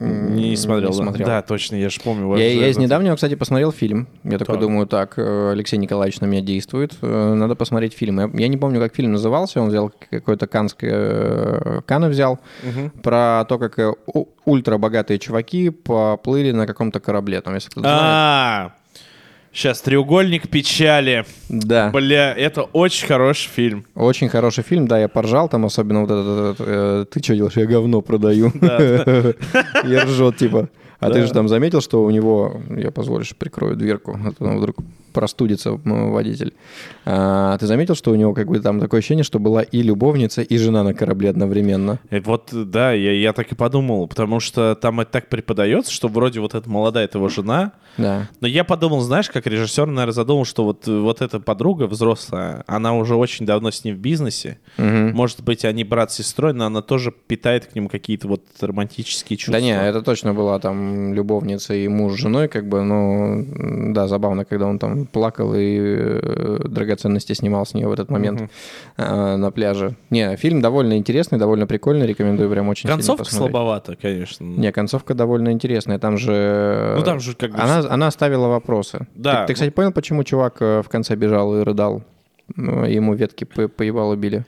Не смотрел, да? смотрел. Да, точно, я же помню. Я, я из недавнего, кстати, посмотрел фильм. Я такой Так. думаю, так, э, Алексей Николаевич на меня действует, э, надо посмотреть фильм. Я, я не помню, как фильм назывался, он взял какой-то канское... э, Кана взял, Мгм. про то, как ультрабогатые чуваки поплыли на каком-то корабле. Там, если кто знает. Сейчас «Треугольник печали». Да. Бля, это очень хороший фильм. Очень хороший фильм, да, я поржал, там особенно вот этот, э, ты что делаешь, я говно продаю. [laughs] И ржет, типа. А ты же там заметил, что у него, я позволишь, прикрою дверку, а то там вдруг простудится водитель. А, ты заметил, что у него как бы там такое ощущение, что была и любовница, и жена на корабле одновременно? И вот, да, я, я так и подумал, потому что там это так преподается, что вроде вот эта молодая его жена, Да. но я подумал, знаешь, как режиссер, наверное, задумал, что вот, вот эта подруга взрослая, она уже очень давно с ним в бизнесе, Мгм. может быть, они брат с сестрой, но она тоже питает к нему какие-то вот романтические чувства. Да не, это точно была там любовница и муж с женой, как бы, ну, да, забавно, когда он там плакал и э, драгоценности снимал с нее в этот момент э, на пляже. Не, фильм довольно интересный, довольно прикольный, рекомендую прям очень Концовка слабовата, конечно. Не, концовка довольно интересная, там же... Ну там же как бы... Она, она оставила вопросы. Да. Ты, ты, кстати, понял, почему чувак э, в конце бежал и рыдал? Ему ветки по- поебало били.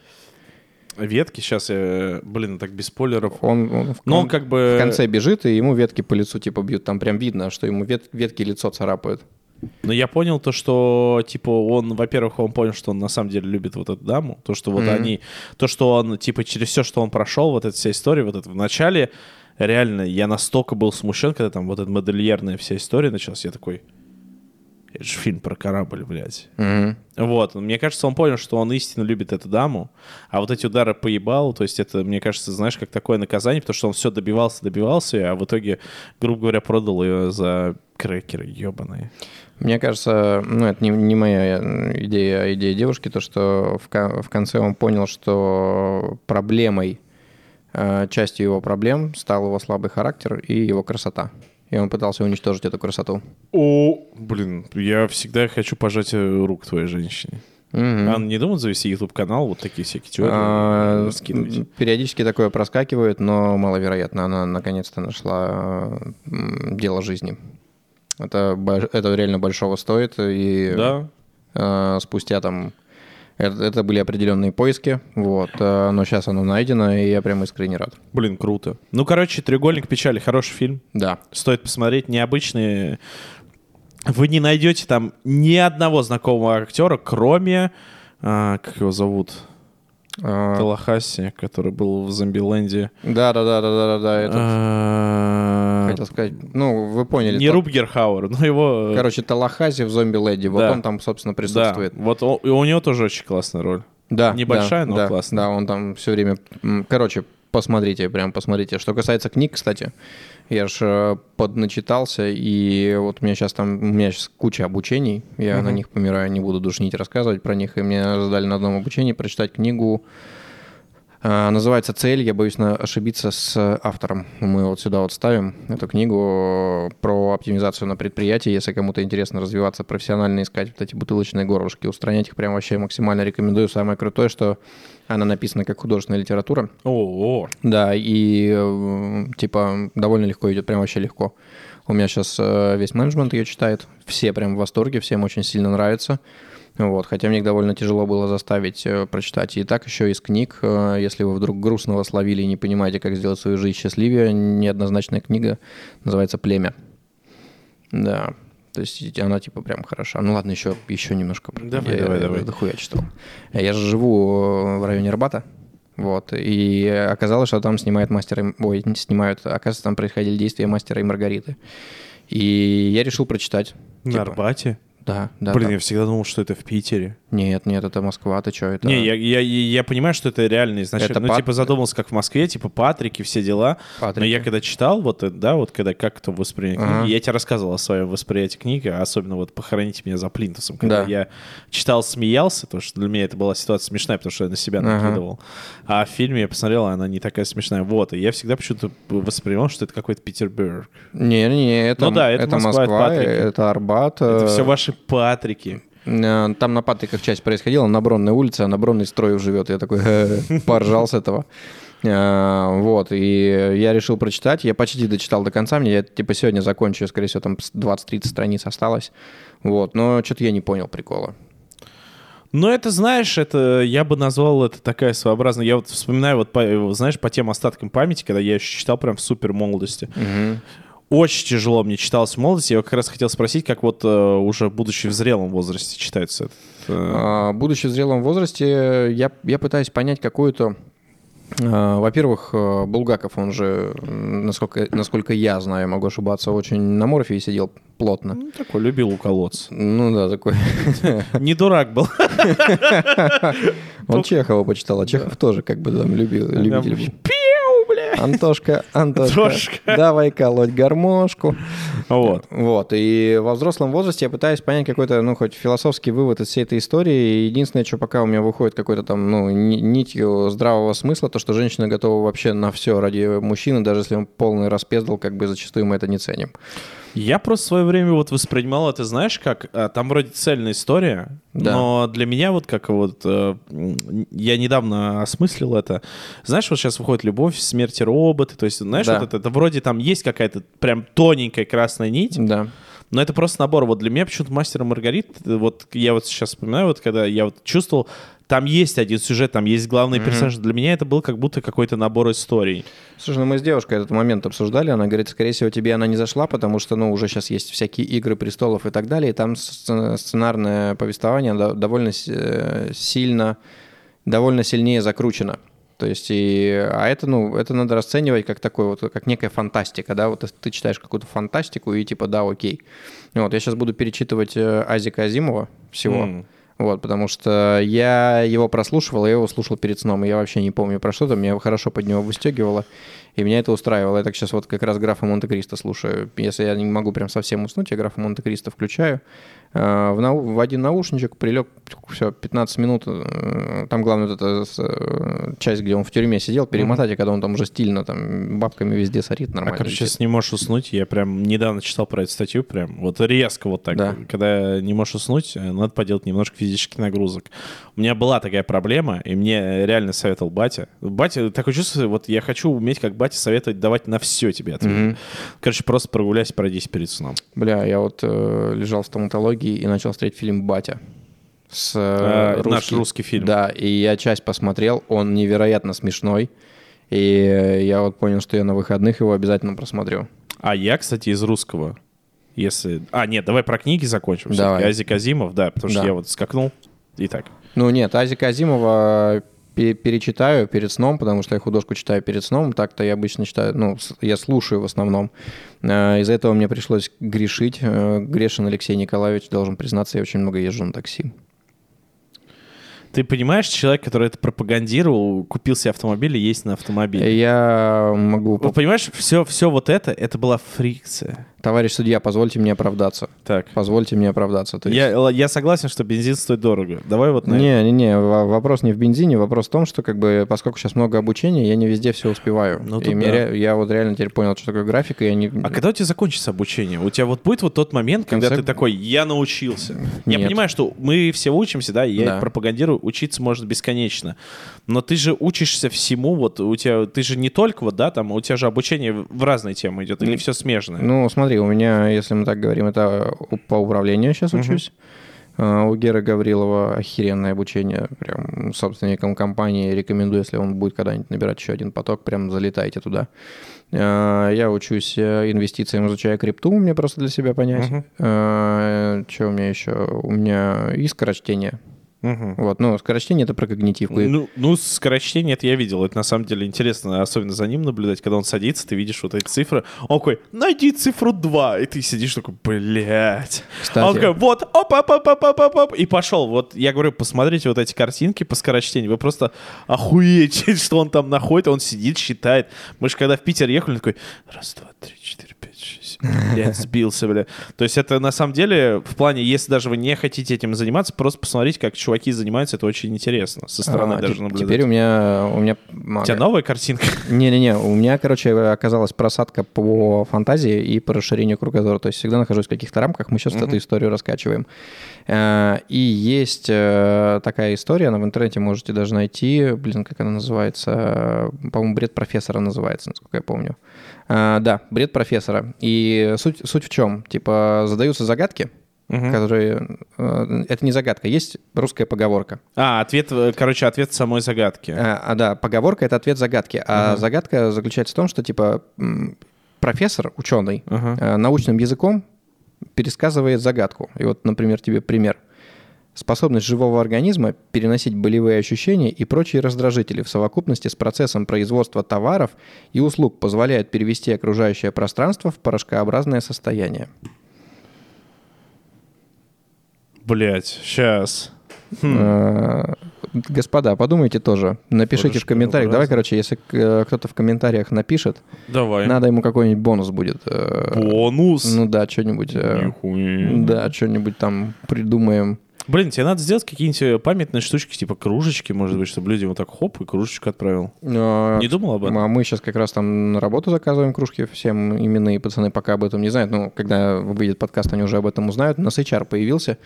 Ветки сейчас, я, блин, так без спойлеров. Он, он в, Но он как бы... в конце бежит, и ему ветки по лицу типа бьют. Там прям видно, что ему вет- ветки лицо царапают. Но я понял то, что, типа, он, во-первых, он понял, что он на самом деле любит вот эту даму. То, что вот Мгм. они... То, что он, типа, через все, что он прошел, вот эта вся история, вот это в начале, реально, я настолько был смущен, когда там вот эта модельерная вся история началась, я такой... Это же фильм про корабль, блядь. Мгм. Вот, мне кажется, он понял, что он истинно любит эту даму, а вот эти удары поебал, то есть это, мне кажется, знаешь, как такое наказание, потому что он все добивался, добивался, а в итоге, грубо говоря, продал ее за крекеры ебаные. Мне кажется, ну, это не, не моя идея, а идея девушки, то, что в, ко- в конце он понял, что проблемой, э, частью его проблем стал его слабый характер и его красота. И он пытался уничтожить эту красоту. О, блин, я всегда хочу пожать э, рук твоей женщине. Мгм. Она не думает завести YouTube-канал, вот такие всякие теории А, скидывать? Периодически такое проскакивает, но маловероятно. Она наконец-то нашла э, дело жизни. Это, это реально большого стоит. И Да? э, спустя там... Это, это были определенные поиски, вот, э, но сейчас оно найдено, и я прям искренне рад. Блин, круто. Ну, короче, «Треугольник печали» хороший фильм. Да. Стоит посмотреть. Необычные... Вы не найдете там ни одного знакомого актера, кроме... а, как его зовут? А, Талахаси, который был в Зомбиленде. Да, да, да, да, да, да, да, хотел сказать. Ну, вы поняли. Не Та- Рубгер Хауэр, [laughs] но его... Короче, Талахази в зомби леди. Вот он там, собственно, да, присутствует. вот и у него тоже очень классная роль. Да. Небольшая, да, но да, классная. Да, он там все время... Короче, посмотрите, прям посмотрите. Что касается книг, кстати, я же подначитался, и вот у меня сейчас там... У меня сейчас куча обучений, я на них помираю, не буду душнить, рассказывать про них, и мне задали на одном обучении прочитать книгу А, Называется «Цель». Я боюсь ошибиться с автором. Мы вот сюда вот ставим эту книгу про оптимизацию на предприятии. Если кому-то интересно развиваться профессионально, искать вот эти бутылочные горлышки, устранять их прям вообще максимально рекомендую. Самое крутое, что она написана как художественная литература. О, Да, и э, типа довольно легко идет, прям вообще легко. У меня сейчас весь менеджмент ее читает. Все прям в восторге, всем очень сильно нравится. Вот, хотя мне их довольно тяжело было заставить э, прочитать. И так еще из книг, э, если вы вдруг грустного словили и не понимаете, как сделать свою жизнь счастливее, неоднозначная книга называется «Племя». Да, то есть она типа прям хороша. Ну ладно, еще, еще немножко. Давай, я, давай, я давай. дохуя читал. Я же живу э, в районе Арбата. Вот, и оказалось, что там снимает мастер, и- ой, не снимают, оказывается, там происходили действия мастера и Маргариты. И я решил прочитать. на Типа, Арбате? Да, да. Блин, да. я всегда думал, что это в Питере. Нет, нет, это Москва, ты что, это... Не, я, я, я понимаю, что это реально изначально. Это ну, Пат- типа задумался, как в Москве, типа Патрики, все дела. Но Патрики. я когда читал, вот, э, да, вот когда как кто воспринял Ага. книги, я тебе рассказывал о своем восприятии книги, особенно вот «Похороните меня за плинтусом», когда Да. я читал, смеялся, потому что для меня это была ситуация смешная, потому что я на себя Ага. накидывал. А в фильме я посмотрел, а она не такая смешная. Вот, и я всегда почему-то воспринимал, что это какой-то Петербург. Не, не, это, Ну да, это Москва, это Патрики. это Арбат. Это э, все ваши Патрики. Э, Там на Патриках часть происходила, на Бронной улице, а на Бронной Строев живет. Я такой [laughs] поржал с этого. Э, Вот, и я решил прочитать. Я почти дочитал до конца. Мне, я, типа, сегодня закончу, скорее всего, там 20-30 страниц осталось. Вот, но что-то я не понял прикола. Ну, это, знаешь, это я бы назвал это такая своеобразная... Я вот вспоминаю, вот, по- знаешь, по тем остаткам памяти, когда я еще читал прям в супер молодости. Очень тяжело мне читалось в молодости. Я как раз хотел спросить, как вот э, уже будучи в зрелом возрасте читается этот... э, А, Будучи в зрелом возрасте, я, я пытаюсь понять какую-то... а, Во-первых, э, Булгаков, он же, насколько, насколько я знаю, могу ошибаться, очень на морфии сидел плотно. ну, такой любил уколоться. Ну да, такой. [laughs] Не дурак был. [laughs] Он Чехова почитал, а Чехов тоже как бы там любил, любитель был. Пиу, бля. Антошка, Антошка, Антошка. давай колоть гармошку. Вот. Вот, и во взрослом возрасте я пытаюсь понять какой-то, ну, хоть философский вывод из всей этой истории. Единственное, что пока у меня выходит какой-то там, ну, ни- нитью здравого смысла, то, что женщина готова вообще на все ради мужчины, даже если он полный распездал, как бы зачастую мы это не ценим. Я просто в свое время вот воспринимал это, знаешь, как а, там вроде цельная история, Да. но для меня вот как вот э, я недавно осмыслил это. Знаешь, вот сейчас выходит любовь, смерти роботы, то есть знаешь, Да. вот это, это вроде там есть какая-то прям тоненькая красная нить, Да. Но это просто набор. Вот для меня почему-то мастер и Маргарит, э, вот я вот сейчас вспоминаю, вот когда я вот чувствовал, там есть один сюжет, там есть главный персонаж. Для меня это был как будто какой-то набор историй. Слушай, ну мы с девушкой этот момент обсуждали. Она говорит, скорее всего, тебе она не зашла, потому что, ну, уже сейчас есть всякие игры престолов и так далее, и там сцен- сценарное повествование до- довольно э, сильно, довольно сильнее закручено. То есть, и, а это, ну, это надо расценивать как такой вот, как некая фантастика, да, вот ты читаешь какую-то фантастику и типа, да, окей. Вот, я сейчас буду перечитывать э, Азика Азимова всего, М. вот, потому что я его прослушивал, я его слушал перед сном, и я вообще не помню про что там, меня хорошо под него выстегивало, и меня это устраивало. Я так сейчас вот как раз графа Монте-Кристо слушаю. Если я не могу прям совсем уснуть, я графа Монте-Кристо включаю. Э, В, нау- в один наушничек прилег, все, 15 минут. э, Там главное вот эта э, часть, где он в тюрьме сидел, перемотать, а когда он там уже стильно там бабками везде сорит А, нормально. короче, летит. если не можешь уснуть, я прям недавно читал про эту статью, прям вот резко вот так. Да. Когда не можешь уснуть, надо поделать немножко физических нагрузок. У меня была такая проблема, и мне реально советовал батя. Батя, такое чувство, вот я хочу уметь, как батя советовать, давать на все тебе ответ. Мгм. Короче, просто прогуляйся, пройдись перед сном. Бля, я вот э, лежал в стоматологии и начал смотреть фильм «Батя». С, э, Э, наш русский фильм. Да, и я часть посмотрел, он невероятно смешной. И э, я вот понял, что я на выходных его обязательно просмотрю. А я, кстати, из русского. Если... А, нет, давай про книги закончим. Давай. Азик Азимов, да, потому что Да. я вот скакнул. Итак. Ну нет, Азика Азимова перечитаю перед сном, потому что я художку читаю перед сном. Так-то я обычно читаю, ну, я слушаю в основном. Э, Из-за этого мне пришлось грешить. Э, Грешин Алексей Николаевич, должен признаться, я очень много езжу на такси. Ты понимаешь, человек, который это пропагандировал, купил себе автомобиль и есть на автомобиле. Я могу... Вы понимаешь, все, все вот это, это была фрикция. Товарищ судья, позвольте мне оправдаться. Так. Позвольте мне оправдаться. То есть- Я, я согласен, что бензин стоит дорого. Давай вот на это. Не-не-не, во- вопрос не в бензине, вопрос в том, что как бы, поскольку сейчас много обучения, я не везде все успеваю. Ну, и мне да. я вот реально теперь понял, что такое графика, и я не... А когда у тебя закончится обучение? У тебя вот будет вот тот момент, когда конце- ты такой, я научился. Я Нет. понимаю, что мы все учимся, да, и я Да. пропагандирую, учиться может бесконечно. Но ты же учишься всему, вот у тебя, ты же не только вот, да, там, у тебя же обучение в разные темы идет, или все смежное? Ну, смотри, у меня, если мы так говорим, это у- по управлению сейчас учусь. А, У Геры Гаврилова охеренное обучение, прям собственникам компании рекомендую, если он будет когда-нибудь набирать еще один поток, прям залетайте туда. А, Я учусь э, инвестициям, изучая крипту, мне просто для себя понять. Мгм. Что у меня еще? У меня искра чтение. Мгм. Вот, ну, скорочтение — это про когнитивку. Ну, ну, скорочтение это я видел. Это на самом деле интересно, особенно за ним наблюдать, когда он садится, ты видишь вот эти цифры. Он такой, найди цифру 2. И ты сидишь такой, блядь. Кстати. Он такой, вот, оп, оп, оп, оп, оп, оп, оп, и пошел. Вот я говорю, посмотрите вот эти картинки по скорочтению. Вы просто охуеете, [laughs] что он там находит. Он сидит, считает. Мы же когда в Питер ехали, он такой, раз, два, три, четыре, пять, блядь, сбился, бля. То есть это на самом деле в плане, если даже вы не хотите этим заниматься, просто посмотрите, как чуваки занимаются, это очень интересно. Со стороны А, даже наблюдать. Теперь у меня... У меня... У тебя новая картинка? Не-не-не, у меня, короче, оказалась просадка по фантазии и по расширению кругозора. То есть всегда нахожусь в каких-то рамках. Мы сейчас Мгм. эту историю раскачиваем. Э, И есть э, такая история, она в интернете можете даже найти. Блин, как она называется? Э, По-моему, бред профессора называется, насколько я помню. Э, Да, бред профессора. И суть, суть в чем? Типа задаются загадки, Мгм. которые... э, Это не загадка, есть русская поговорка. А, ответ, э, короче, ответ самой загадки. А, а, да, поговорка это ответ загадки. А Ага. загадка заключается в том, что типа профессор, ученый, э, научным языком пересказывает загадку. И вот, например, тебе пример. Способность живого организма переносить болевые ощущения и прочие раздражители в совокупности с процессом производства товаров и услуг позволяет перевести окружающее пространство в порошкообразное состояние. Блять, сейчас. Хм. Э, Господа, подумайте тоже. Напишите в комментариях. Давай, короче, если э, кто-то в комментариях напишет, Давай. Надо ему какой-нибудь бонус будет. э, Бонус. Ну да, что-нибудь. Да, что-нибудь там придумаем. Блин, тебе надо сделать какие-нибудь э, памятные штучки, типа кружечки, может быть, чтобы люди вот так хоп и кружечку отправил. Но- Не думал об этом? А мы сейчас как раз там на работу заказываем кружки. Всем именные пацаны пока об этом не знают. Ну, когда выйдет подкаст, они уже об этом узнают. У нас HR появился.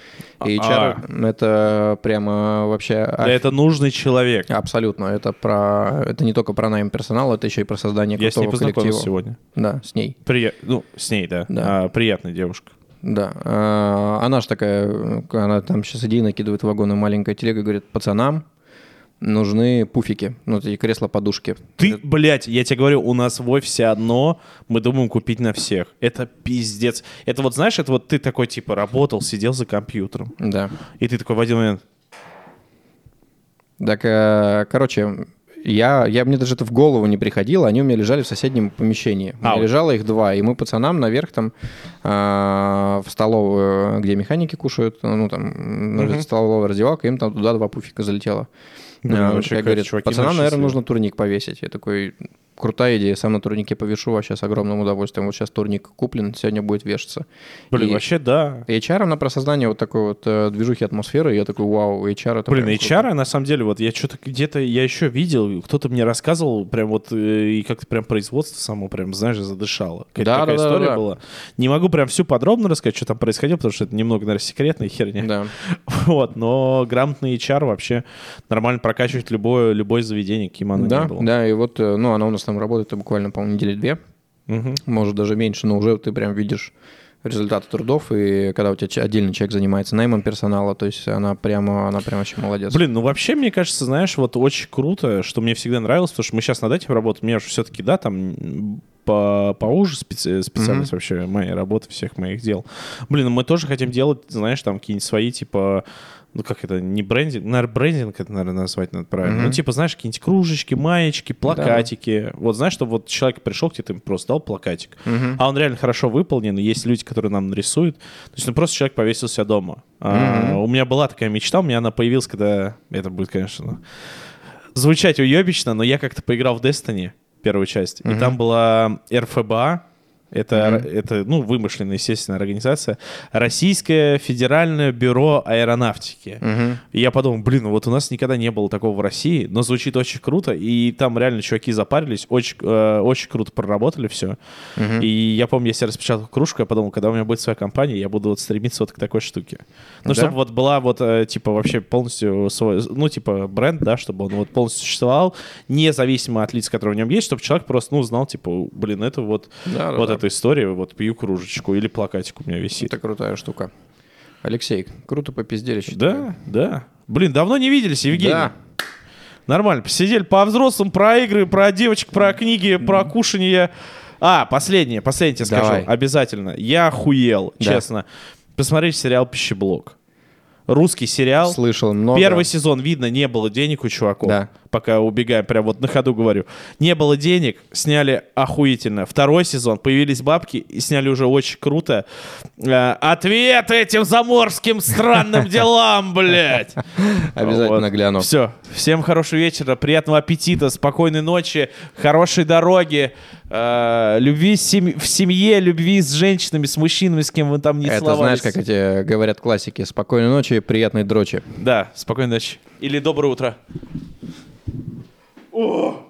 И HR — это прямо вообще... Да, это нужный человек. Абсолютно. Это про... Это не только про найм персонала, это еще и про создание Я с ней познакомился коллектива. сегодня. Да, с ней. Прия... Ну, с ней, да. Да. А, приятная девушка. Да. А, Она же такая, она там сейчас идеи накидывает в вагоны маленькая телега, говорит, пацанам нужны пуфики, ну, эти кресла-подушки. Ты, блядь, я тебе говорю, у нас в офисе одно, мы думаем купить на всех. Это пиздец. Это вот, знаешь, это вот ты такой, типа, работал, сидел за компьютером. Да. И ты такой в один момент, Так, э, короче, я, я, мне даже это в голову не приходило, они у меня лежали в соседнем помещении. У меня А, лежало их два, и мы пацанам наверх там а, в столовую, где механики кушают, ну там Мгм. столовая раздевалка, им там туда два пуфика залетело. Блин, А, такая как говорит, чуваки пацанам, наверное, себе». нужно турник повесить. Я такой, крутая идея, сам на турнике повешу вообще с огромным удовольствием. Вот сейчас турник куплен, сегодня будет вешаться. блин, И- вообще да. HR на про создание вот такой вот э, движухи атмосферы, я такой, вау, HR это Блин, прям круто». HR, на самом деле, вот я что-то где-то, я еще видел, кто-то мне рассказывал, прям вот, э, и как-то прям производство само, прям, знаешь, задышало. Какая-то Да, такая да, история да. была. Не могу прям всю подробно рассказать, что там происходило, потому что это немного, наверное, секретная херня. Да. [laughs] Вот, но грамотный HR вообще нормально прокачивает любое, любое заведение, каким оно Да, ни было. да, и вот, э, ну, она у нас там работает э, буквально, по-моему, недели две, Мгм. может, даже меньше, но уже ты прям видишь результаты трудов, и когда у тебя отдельный человек занимается наймом персонала, то есть она прямо, она прям вообще молодец. Блин, ну вообще, мне кажется, знаешь, вот очень круто, что мне всегда нравилось, потому что мы сейчас над этим работаем, мне же все-таки, да, там по, поуже специ- специальность вообще моей работы, всех моих дел. Блин, ну мы тоже хотим делать, знаешь, там какие-нибудь свои, типа, ну как это, не брендинг, наверное, брендинг это, наверное, назвать надо правильно. Мгм. Ну типа, знаешь, какие-нибудь кружечки, маечки, плакатики. Вот знаешь, что вот человек пришел к тебе, ты ему просто дал плакатик. Мгм. А он реально хорошо выполнен, и есть люди, которые нам нарисуют. То есть, ну, просто человек повесил себя дома. А, Мгм. у меня была такая мечта, у меня она появилась, когда... Это будет, конечно, звучать уебично, но я как-то поиграл в Destiny, первую часть, и Мгм. там была РФБА, это, Мгм. это, ну, вымышленная, естественно, организация. Российское федеральное бюро аэронавтики. Мгм. И я подумал, блин, вот у нас никогда не было такого в России, но звучит очень круто, и там реально чуваки запарились, очень, э, очень круто проработали все. Мгм. И я помню, я себе распечатал кружку, я подумал, когда у меня будет своя компания, я буду вот стремиться вот к такой штуке. Ну, Да? чтобы вот была вот, э, типа, вообще полностью свой, ну, типа, бренд, да, чтобы он вот полностью существовал, независимо от лиц, которые в нем есть, чтобы человек просто, ну, знал, типа, блин, это вот, Да, вот да. Эта история, вот пью кружечку или плакатик у меня висит. Это крутая штука. Алексей, круто попиздели, Да, считаю. да. Блин, давно не виделись, Евгений. Да. Нормально, посидели по-взрослым, про игры, про девочек, про книги, про кушанье. А, последнее, последнее тебе Давай. скажу. Обязательно. Я охуел, Да. честно. Посмотрите сериал «Пищеблок». Русский сериал. Слышал много. Первый сезон, видно, не было денег у чуваков. Да. Пока убегаем, прям вот на ходу говорю. Не было денег, сняли охуительно. Второй сезон, появились бабки и сняли уже очень круто. Э, Ответ этим заморским странным делам, блядь. [laughs] Обязательно гляну. Все. Всем хорошего вечера, приятного аппетита, спокойной ночи, хорошей дороги, э, любви в семье, любви с женщинами, с мужчинами, с кем вы там не Это целовались. знаешь, как эти говорят классики. Спокойной ночи, приятной дрочи. Да, спокойной ночи. Или доброе утро. О!